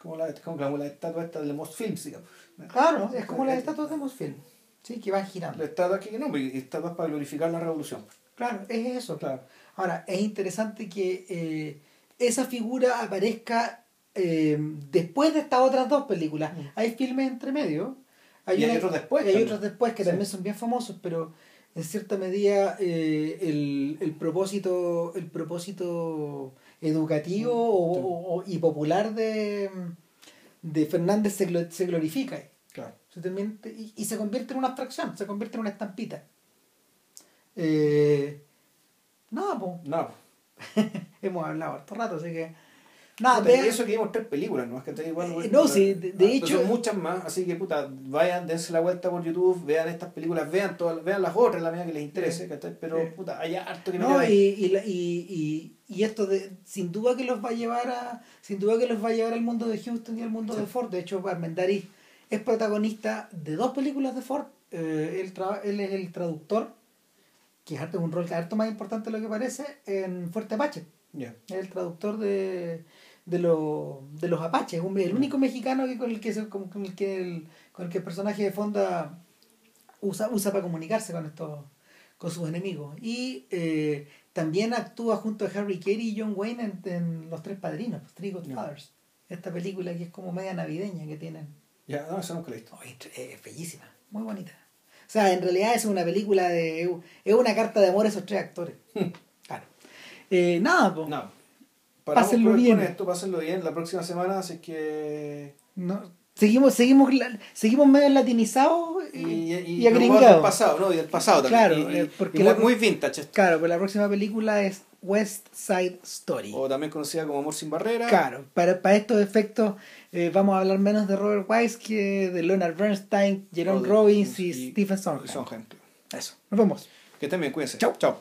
Como la, como la estatua esta de Most Films, digamos. Claro, es como las estatuas de Mosfilm, sí, que van girando. La estatua que no, estatuas para glorificar la revolución. Claro, es eso. Claro. Ahora, es interesante que eh, esa figura aparezca eh, después de estas otras dos películas. Mm. Hay filmes entre medio. Y hay una- otros después y hay también. otros después que Sí. también son bien famosos, pero en cierta medida eh, el, el propósito el propósito educativo o- Sí. o- o- y popular de, de Fernández se, se glorifica. Claro. Se también- y, y se convierte en una abstracción, se convierte en una estampita. Eh, nada, pues, No. hemos hablado harto rato, así que. Nada, Puta, y eso que vimos tres películas, ¿no? Es que te igual, Eh, bueno, no, sí, de- de ah, hecho- Son muchas más, así que puta, vayan, dense la vuelta por YouTube, vean estas películas, vean todas, vean las otras, la medida que les interese, ¿cachai? Pero Sí. puta, hay harto que No, y, y, y, y, esto de, sin duda que los va a llevar a sin duda que los va a llevar al mundo de Houston y al mundo Sí. de Ford de hecho Armendariz es protagonista de dos películas de Ford Eh, él, tra- él es el traductor que es harto- un rol harto más importante de lo que parece en Fuerte Apache es el traductor de de, los de los apaches un- el único mexicano que con el que se- con, con el que el, con el que el personaje de Fonda usa usa para comunicarse con estos con sus enemigos. Y eh, también actúa junto a Harry Carey y John Wayne en, en Los Tres Padrinos pues, Three Godfathers. Esta película que es como media navideña que tienen. Ya, no, eso nunca lo he visto. Oh, es, es bellísima muy bonita. O sea en realidad es una película de es una carta de amor a esos tres actores. Claro. Eh, nada pues No. Pásenlo bien. con esto, pásenlo bien la próxima semana, así que. No, seguimos, seguimos, seguimos medio latinizados y, Y, y, y agringados. pasado, ¿no? Y del pasado también. Claro, Y- eh, porque la- muy vintage esto. Claro, pues la próxima película es West Side Story. O también conocida como Amor sin Barrera. Claro, para, para estos efectos eh, vamos a hablar menos de Robert Wise que de Leonard Bernstein, Jerome Robbins y, Stephen Sondheim. Sondheim. Eso, nos vemos. Que estén bien, cuídense. Chau. Chao.